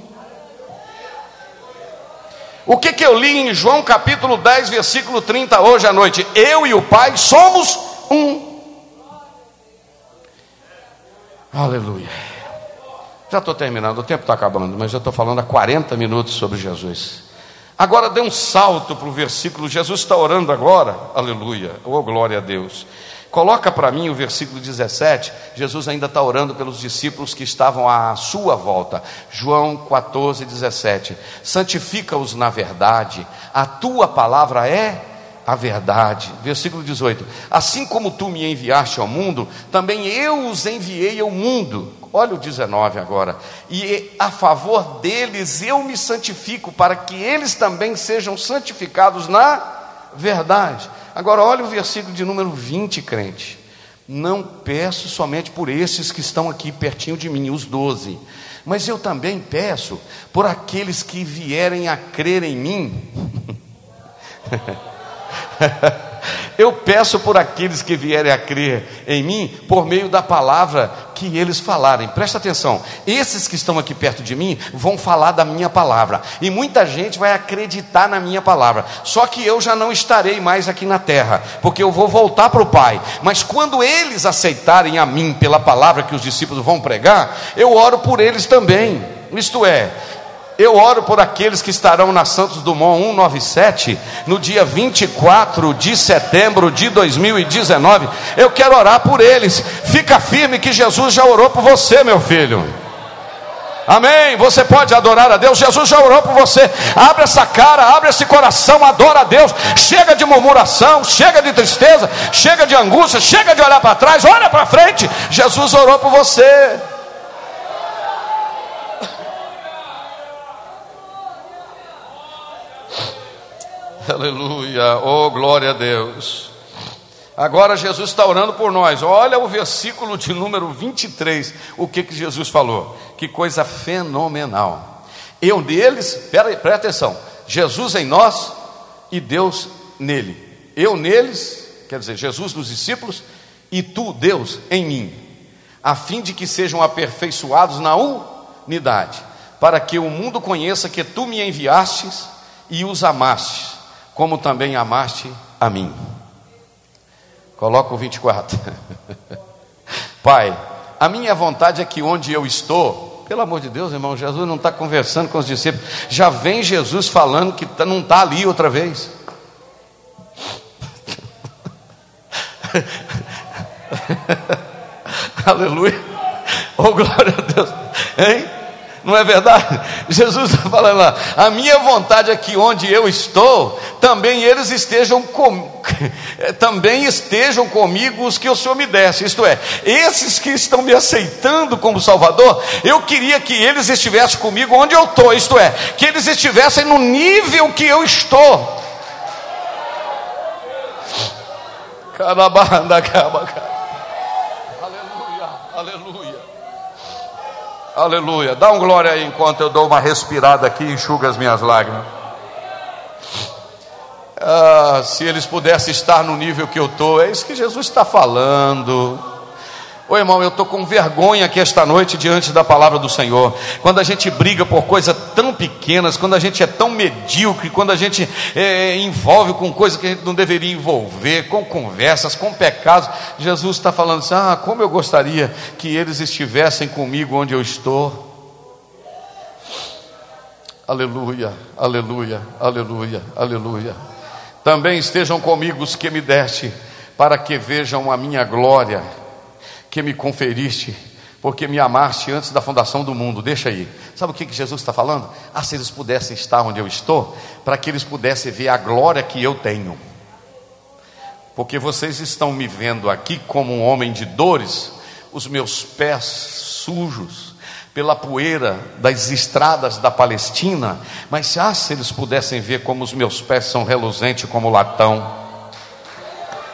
A: O que, que eu li em João capítulo 10, versículo 30 hoje à noite? Eu e o Pai somos um. Aleluia. Já estou terminando, o tempo está acabando, mas eu estou falando há 40 minutos sobre Jesus. Agora dê um salto para o versículo, Jesus está orando agora, aleluia, oh glória a Deus. Coloca para mim o versículo 17. Jesus ainda está orando pelos discípulos que estavam à sua volta. João 14, 17. Santifica-os na verdade, a tua palavra é a verdade. Versículo 18: Assim como tu me enviaste ao mundo, também eu os enviei ao mundo. Olha o 19 agora. E a favor deles eu me santifico, para que eles também sejam santificados na verdade. Agora, olha o versículo de número 20, crente. Não peço somente por esses que estão aqui pertinho de mim, os doze, mas eu também peço por aqueles que vierem a crer em mim. [laughs] Eu peço por aqueles que vierem a crer em mim por meio da palavra que eles falarem. Presta atenção, esses que estão aqui perto de mim vão falar da minha palavra, e muita gente vai acreditar na minha palavra. Só que eu já não estarei mais aqui na terra, porque eu vou voltar para o Pai. Mas quando eles aceitarem a mim pela palavra que os discípulos vão pregar, eu oro por eles também. Isto é, eu oro por aqueles que estarão na Santos Dumont 197 no dia 24 de setembro de 2019. Eu quero orar por eles. Fica firme que Jesus já orou por você, meu filho. Amém. Você pode adorar a Deus. Jesus já orou por você. Abre essa cara, abre esse coração, adora a Deus. Chega de murmuração, chega de tristeza, chega de angústia, chega de olhar para trás, olha para frente. Jesus orou por você. Aleluia, oh glória a Deus. Agora Jesus está orando por nós. Olha o versículo de número 23. O que, que Jesus falou? Que coisa fenomenal. Eu neles, presta atenção. Jesus em nós e Deus nele. Eu neles, quer dizer, Jesus nos discípulos e tu, Deus, em mim. A fim de que sejam aperfeiçoados na unidade. Para que o mundo conheça que tu me enviastes e os amastes como também amaste a mim. Coloca o 24. [laughs] Pai, a minha vontade é que onde eu estou, pelo amor de Deus, irmão, Jesus não está conversando com os discípulos, já vem Jesus falando que tá, não está ali outra vez. [laughs] Aleluia. Oh, glória a Deus. Hein? Não é verdade? Jesus está falando lá, a minha vontade é que onde eu estou, também eles estejam com, [laughs] também estejam comigo os que o Senhor me desse. Isto é, esses que estão me aceitando como Salvador, eu queria que eles estivessem comigo onde eu estou, isto é, que eles estivessem no nível que eu estou. [laughs] Aleluia, aleluia. Aleluia. Dá um glória aí enquanto eu dou uma respirada aqui e enxugo as minhas lágrimas. Ah, se eles pudessem estar no nível que eu estou, é isso que Jesus está falando. Ô irmão, eu estou com vergonha aqui esta noite diante da palavra do Senhor. Quando a gente briga por coisas tão pequenas, quando a gente é tão medíocre, quando a gente é, envolve com coisas que a gente não deveria envolver, com conversas, com pecados, Jesus está falando assim: ah, como eu gostaria que eles estivessem comigo onde eu estou. Aleluia, aleluia, aleluia, aleluia. Também estejam comigo os que me deste, para que vejam a minha glória que me conferiste, porque me amaste antes da fundação do mundo. Deixa aí. Sabe o que, Jesus está falando? Ah, se eles pudessem estar onde eu estou, para que eles pudessem ver a glória que eu tenho. Porque vocês estão me vendo aqui como um homem de dores, os meus pés sujos pela poeira das estradas da Palestina, mas ah, se eles pudessem ver como os meus pés são reluzentes como latão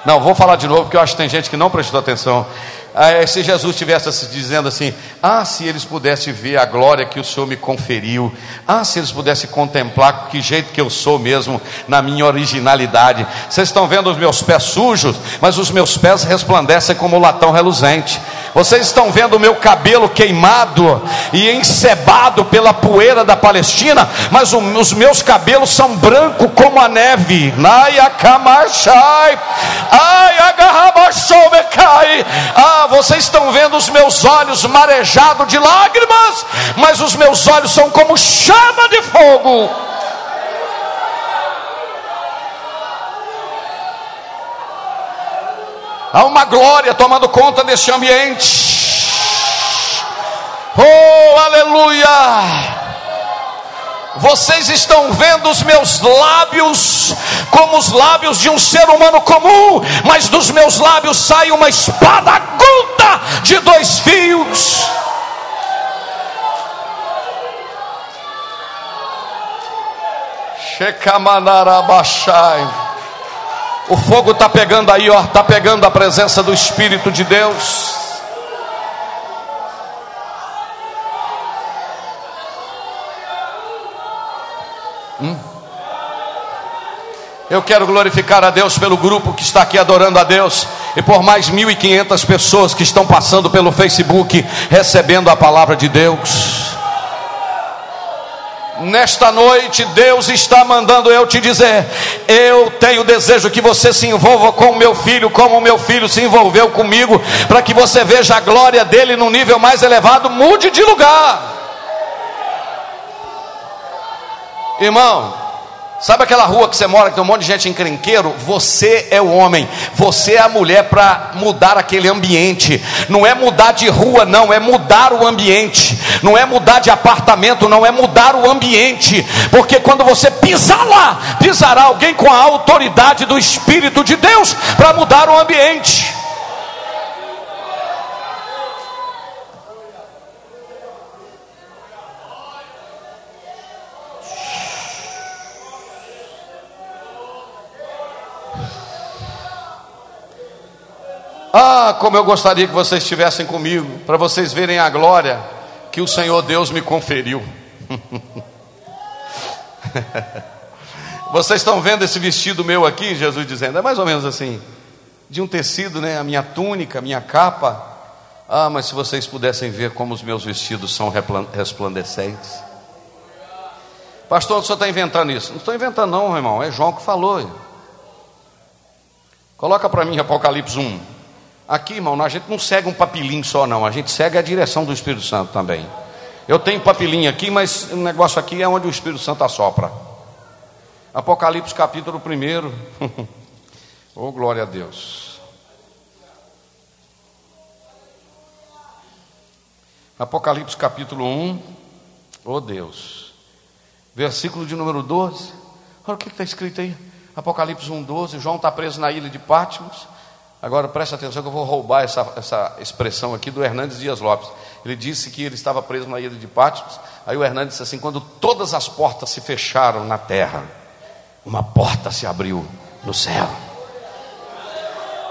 A: Não, vou falar de novo porque eu acho que tem gente que não prestou atenção. Ah, se Jesus estivesse dizendo assim: Ah, se eles pudessem ver a glória que o Senhor me conferiu, ah, se eles pudessem contemplar que jeito que eu sou mesmo, na minha originalidade. Vocês estão vendo os meus pés sujos, mas os meus pés resplandecem como latão reluzente. Vocês estão vendo o meu cabelo queimado e encebado pela poeira da Palestina, mas os meus cabelos são brancos como a neve. Ah, vocês estão vendo os meus olhos marejados de lágrimas, mas os meus olhos são como chama de fogo. Há uma glória tomando conta deste ambiente. Oh, aleluia! Vocês estão vendo os meus lábios como os lábios de um ser humano comum, mas dos meus lábios sai uma espada aguda de dois fios. O fogo está pegando aí, ó, está pegando a presença do Espírito de Deus. Eu quero glorificar a Deus pelo grupo que está aqui adorando a Deus e por mais 1.500 pessoas que estão passando pelo Facebook recebendo a palavra de Deus. Nesta noite, Deus está mandando eu te dizer: eu tenho desejo que você se envolva com o meu filho, como o meu filho se envolveu comigo, para que você veja a glória dele no nível mais elevado. Mude de lugar, irmão. Sabe aquela rua que você mora que tem um monte de gente encrenqueiro? Você é o homem, você é a mulher para mudar aquele ambiente. Não é mudar de rua, não, é mudar o ambiente. Não é mudar de apartamento, não, é mudar o ambiente. Porque quando você pisar lá, pisará alguém com a autoridade do Espírito de Deus para mudar o ambiente. Ah, como eu gostaria que vocês estivessem comigo, para vocês verem a glória que o Senhor Deus me conferiu. [laughs] vocês estão vendo esse vestido meu aqui, Jesus dizendo, é mais ou menos assim, de um tecido, né? A minha túnica, a minha capa. Ah, mas se vocês pudessem ver como os meus vestidos são resplandecentes. Pastor, o senhor está inventando isso? Não estou inventando, não, irmão. É João que falou. Coloca para mim Apocalipse 1. Aqui, irmão, a gente não segue um papilinho só, não. A gente segue a direção do Espírito Santo também. Eu tenho papilinho aqui, mas o negócio aqui é onde o Espírito Santo assopra. Apocalipse capítulo 1. [laughs] oh, glória a Deus. Apocalipse capítulo 1. Oh Deus. Versículo de número 12. Olha o que está escrito aí. Apocalipse 1, 12. João está preso na ilha de Pátimos. Agora presta atenção que eu vou roubar essa, essa expressão aqui do Hernandes Dias Lopes. Ele disse que ele estava preso na ilha de Pátimos. Aí o Hernandes disse assim: quando todas as portas se fecharam na terra, uma porta se abriu no céu.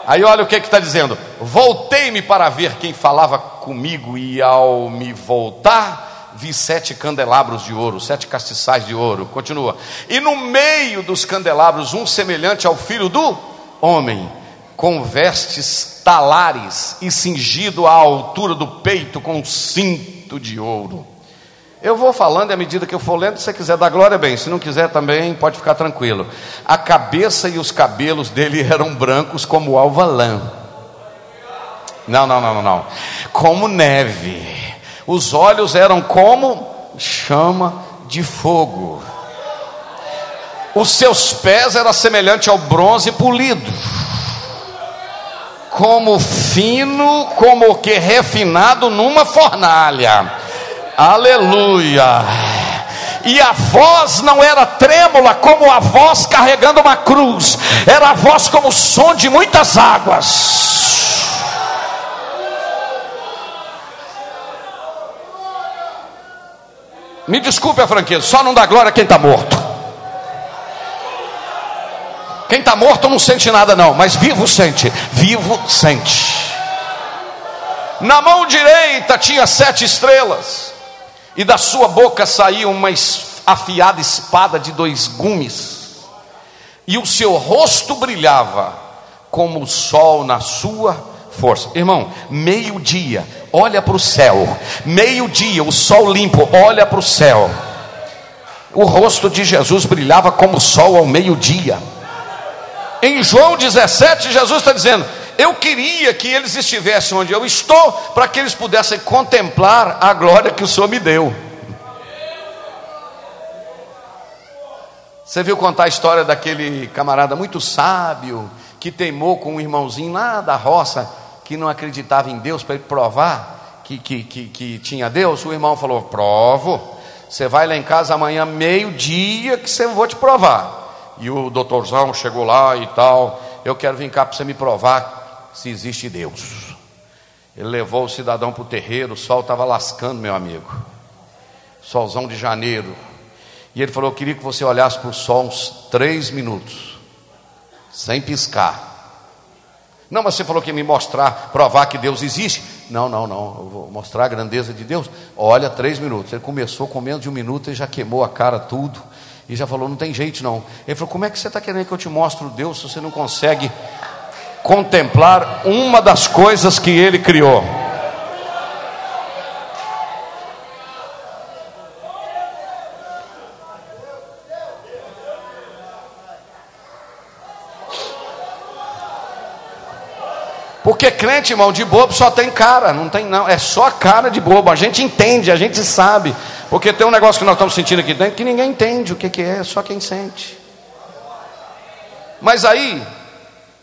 A: Aí olha o que está dizendo: voltei-me para ver quem falava comigo, e ao me voltar, vi sete candelabros de ouro, sete castiçais de ouro. Continua. E no meio dos candelabros, um semelhante ao filho do homem com vestes talares e cingido à altura do peito com cinto de ouro. Eu vou falando à medida que eu for lendo, se você quiser dar glória, bem, se não quiser também, pode ficar tranquilo. A cabeça e os cabelos dele [laughs] eram brancos como alva lã. Não, não, não, não, não. Como neve. Os olhos eram como chama de fogo. Os seus pés eram semelhantes ao bronze polido como fino, como que refinado numa fornalha. Aleluia. E a voz não era trêmula como a voz carregando uma cruz, era a voz como o som de muitas águas. Me desculpe a franqueza, só não dá glória quem está morto. Quem está morto não sente nada, não, mas vivo sente. Vivo sente. Na mão direita tinha sete estrelas, e da sua boca saía uma afiada espada de dois gumes, e o seu rosto brilhava como o sol na sua força. Irmão, meio-dia, olha para o céu. Meio-dia, o sol limpo, olha para o céu. O rosto de Jesus brilhava como o sol ao meio-dia. Em João 17, Jesus está dizendo: Eu queria que eles estivessem onde eu estou, para que eles pudessem contemplar a glória que o Senhor me deu. Você viu contar a história daquele camarada muito sábio que teimou com um irmãozinho lá da roça que não acreditava em Deus para ele provar que, que, que, que tinha Deus? O irmão falou: Provo, você vai lá em casa amanhã, meio-dia, que você vou te provar. E o doutorzão chegou lá e tal. Eu quero vir cá para você me provar se existe Deus. Ele levou o cidadão para o terreiro, o sol estava lascando, meu amigo. Solzão de janeiro. E ele falou: Eu queria que você olhasse para o sol uns três minutos, sem piscar. Não, mas você falou que ia me mostrar, provar que Deus existe. Não, não, não. Eu vou mostrar a grandeza de Deus. Olha, três minutos. Ele começou com menos de um minuto e já queimou a cara tudo. E já falou: não tem jeito não. Ele falou: como é que você está querendo que eu te mostre o Deus se você não consegue contemplar uma das coisas que ele criou? Porque crente, irmão, de bobo só tem cara, não tem não, é só cara de bobo. A gente entende, a gente sabe. Porque tem um negócio que nós estamos sentindo aqui dentro que ninguém entende o que, que é, só quem sente. Mas aí,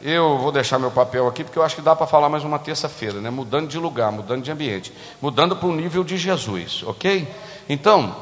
A: eu vou deixar meu papel aqui, porque eu acho que dá para falar mais uma terça-feira, né? Mudando de lugar, mudando de ambiente, mudando para o nível de Jesus, ok? Então,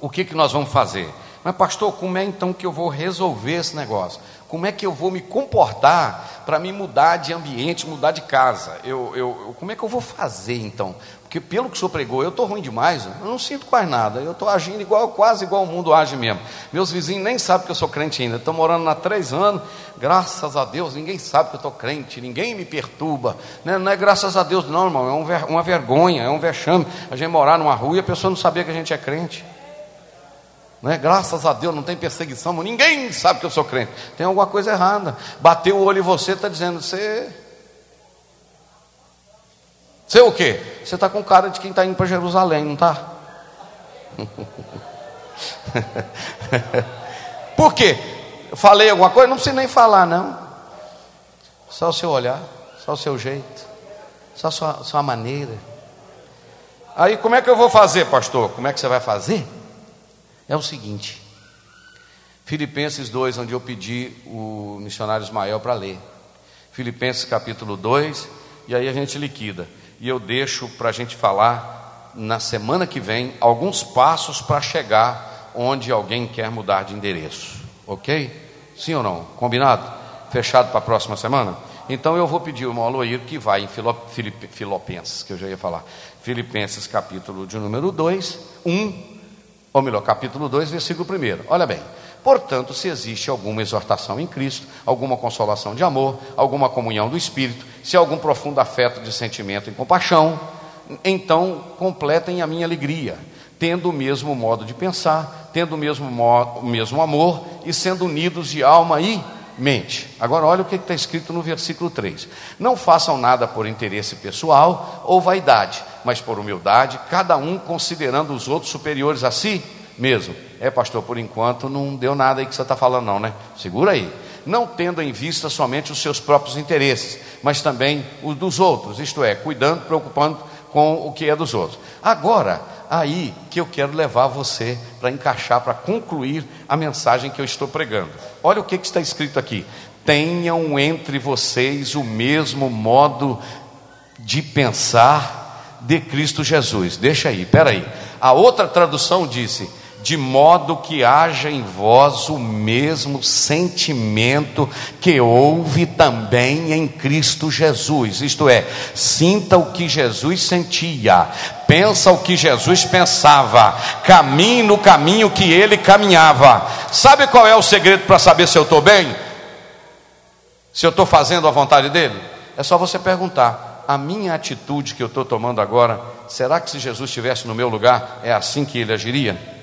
A: o que, que nós vamos fazer? Mas, pastor, como é então que eu vou resolver esse negócio? Como é que eu vou me comportar para me mudar de ambiente, mudar de casa? Eu, eu, como é que eu vou fazer então? Porque pelo que o senhor pregou, eu estou ruim demais, eu não sinto quase nada, eu estou agindo igual, quase igual o mundo age mesmo. Meus vizinhos nem sabem que eu sou crente ainda, estão morando há três anos, graças a Deus, ninguém sabe que eu estou crente, ninguém me perturba. Né? Não é graças a Deus, não, irmão, é um ver, uma vergonha, é um vexame a gente morar numa rua e a pessoa não saber que a gente é crente. Não é? Graças a Deus não tem perseguição, ninguém sabe que eu sou crente. Tem alguma coisa errada. Bateu o olho em você, está dizendo, você. Você o quê? Você está com cara de quem está indo para Jerusalém, não está? [laughs] Por quê? Eu falei alguma coisa? Não precisa nem falar, não. Só o seu olhar, só o seu jeito, só a sua, sua maneira. Aí como é que eu vou fazer, pastor? Como é que você vai fazer? É o seguinte: Filipenses 2, onde eu pedi o missionário Ismael para ler. Filipenses capítulo 2, e aí a gente liquida. E eu deixo para a gente falar na semana que vem alguns passos para chegar onde alguém quer mudar de endereço. Ok? Sim ou não? Combinado? Fechado para a próxima semana? Então eu vou pedir o irmão Aloir que vai em Filipenses, que eu já ia falar. Filipenses capítulo de número 2, 1 ou melhor, capítulo 2, versículo 1. Olha bem. Portanto, se existe alguma exortação em Cristo, alguma consolação de amor, alguma comunhão do Espírito, se algum profundo afeto de sentimento e compaixão, então completem a minha alegria, tendo o mesmo modo de pensar, tendo o mesmo, modo, o mesmo amor e sendo unidos de alma e mente. Agora, olha o que está escrito no versículo 3: Não façam nada por interesse pessoal ou vaidade mas por humildade, cada um considerando os outros superiores a si mesmo. É, pastor, por enquanto não deu nada aí que você está falando, não, né? Segura aí. Não tendo em vista somente os seus próprios interesses, mas também os dos outros, isto é, cuidando, preocupando com o que é dos outros. Agora, aí que eu quero levar você para encaixar, para concluir a mensagem que eu estou pregando. Olha o que, que está escrito aqui: tenham entre vocês o mesmo modo de pensar de Cristo Jesus. Deixa aí, peraí. A outra tradução disse: de modo que haja em vós o mesmo sentimento que houve também em Cristo Jesus. Isto é, sinta o que Jesus sentia, pensa o que Jesus pensava, caminhe no caminho que ele caminhava. Sabe qual é o segredo para saber se eu estou bem? Se eu estou fazendo a vontade dele? É só você perguntar: a minha atitude que eu estou tomando agora, será que se Jesus estivesse no meu lugar, é assim que ele agiria?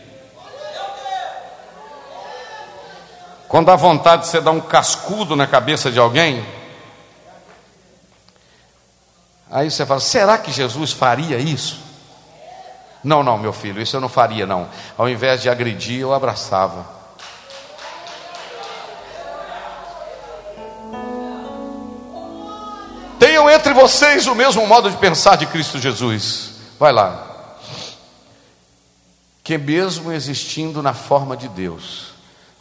A: Quando dá vontade de você dar um cascudo na cabeça de alguém, aí você fala: será que Jesus faria isso? Não, não, meu filho, isso eu não faria, não. Ao invés de agredir, eu abraçava. Tenham entre vocês o mesmo modo de pensar de Cristo Jesus. Vai lá. Que mesmo existindo na forma de Deus,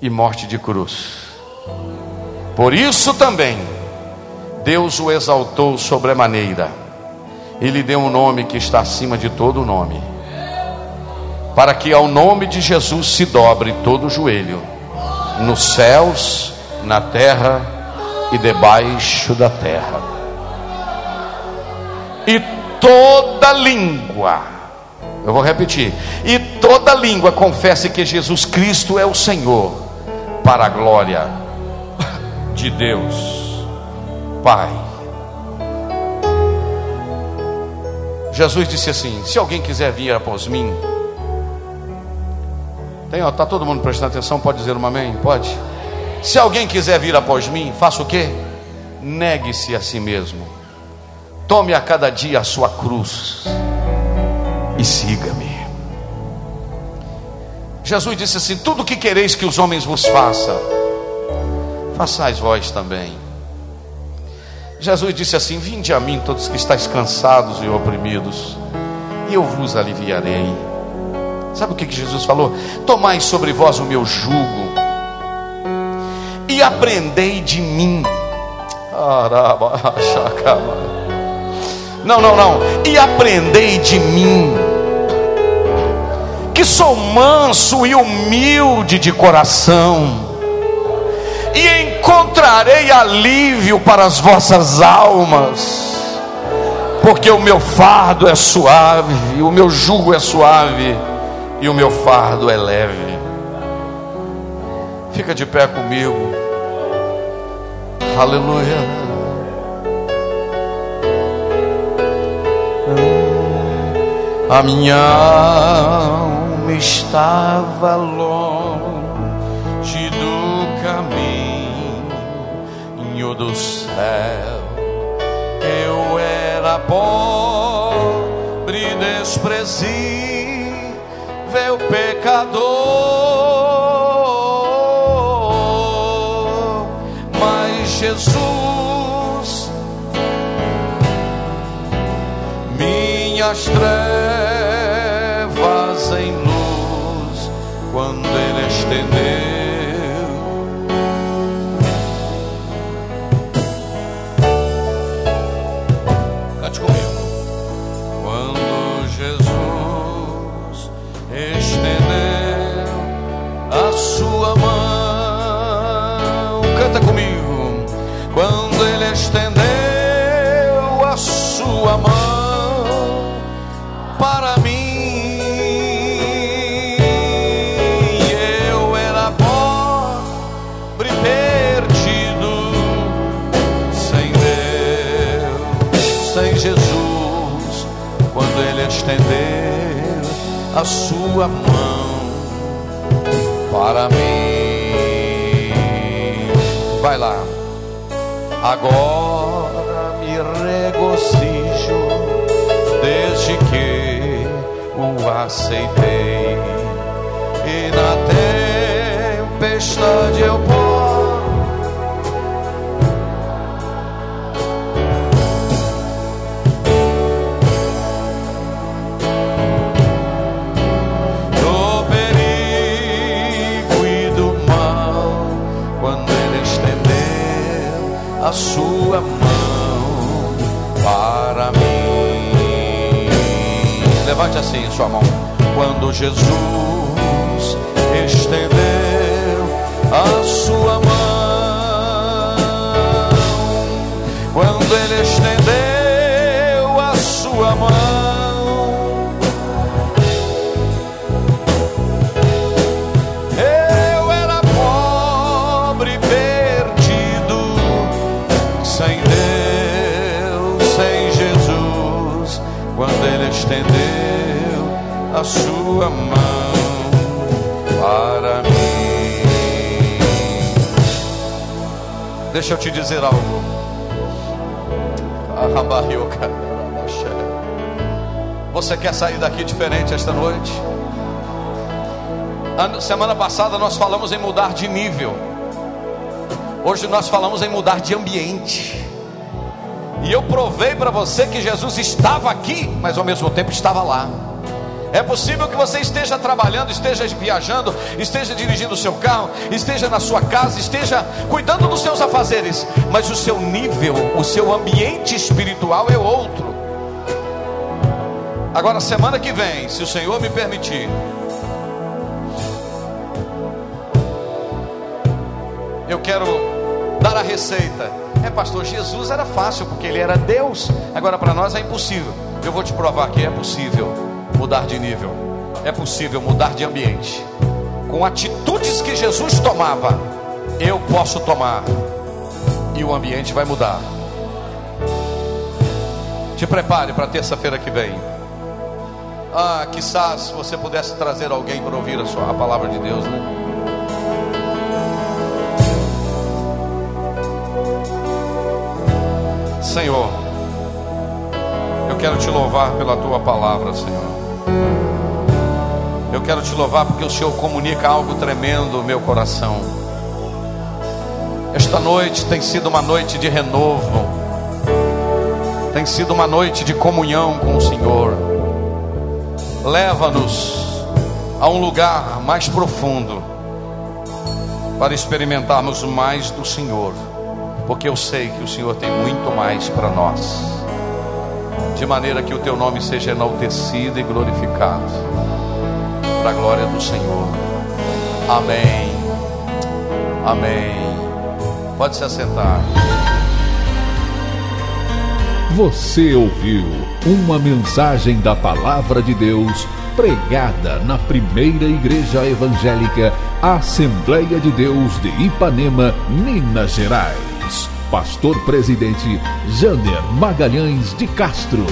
A: e morte de cruz. Por isso também Deus o exaltou sobremaneira e lhe deu um nome que está acima de todo nome, para que ao nome de Jesus se dobre todo o joelho, nos céus, na terra e debaixo da terra, e toda língua, eu vou repetir, e toda língua confesse que Jesus Cristo é o Senhor, para a glória de Deus, Pai. Jesus disse assim: Se alguém quiser vir após mim, tem, ó, tá todo mundo prestando atenção? Pode dizer um amém? Pode. Se alguém quiser vir após mim, faça o quê? Negue-se a si mesmo. Tome a cada dia a sua cruz e siga-me. Jesus disse assim: Tudo que quereis que os homens vos façam, façais vós também. Jesus disse assim: Vinde a mim, todos que estáis cansados e oprimidos, e eu vos aliviarei. Sabe o que Jesus falou? Tomai sobre vós o meu jugo e aprendei de mim. [laughs] Não, não, não. E aprendei de mim, que sou manso e humilde de coração e encontrarei alívio para as vossas almas, porque o meu fardo é suave, o meu jugo é suave e o meu fardo é leve. Fica de pé comigo, aleluia. A minha estava longe do caminho do céu. Eu era pobre, desprezível pecador, mas Jesus, minhas trevas a sua mão para mim. Vai lá. Agora me regocijo desde que o aceitei. E na tempestade eu posso Levante assim sua mão. Quando Jesus estendeu a a sua mão para mim. Deixa eu te dizer algo. Você quer sair daqui diferente esta noite? Semana passada nós falamos em mudar de nível. Hoje nós falamos em mudar de ambiente. E eu provei para você que Jesus estava aqui, mas ao mesmo tempo estava lá. É possível que você esteja trabalhando, esteja viajando, esteja dirigindo o seu carro, esteja na sua casa, esteja cuidando dos seus afazeres, mas o seu nível, o seu ambiente espiritual é outro. Agora, semana que vem, se o Senhor me permitir, eu quero dar a receita. É, pastor, Jesus era fácil porque ele era Deus. Agora, para nós é impossível. Eu vou te provar que é possível mudar de nível, é possível mudar de ambiente. Com atitudes que Jesus tomava, eu posso tomar, e o ambiente vai mudar. Te prepare para terça-feira que vem. Ah, quizás você pudesse trazer alguém para ouvir a, sua, a palavra de Deus, né? Senhor, eu quero te louvar pela tua palavra, Senhor. Eu quero te louvar porque o Senhor comunica algo tremendo no meu coração. Esta noite tem sido uma noite de renovo, tem sido uma noite de comunhão com o Senhor. Leva-nos a um lugar mais profundo para experimentarmos mais do Senhor, porque eu sei que o Senhor tem muito mais para nós de maneira que o teu nome seja enaltecido e glorificado, para a glória do Senhor. Amém. Amém. Pode se assentar.
B: Você ouviu uma mensagem da Palavra de Deus pregada na primeira igreja evangélica Assembleia de Deus de Ipanema, Minas Gerais pastor presidente Jander Magalhães de Castro.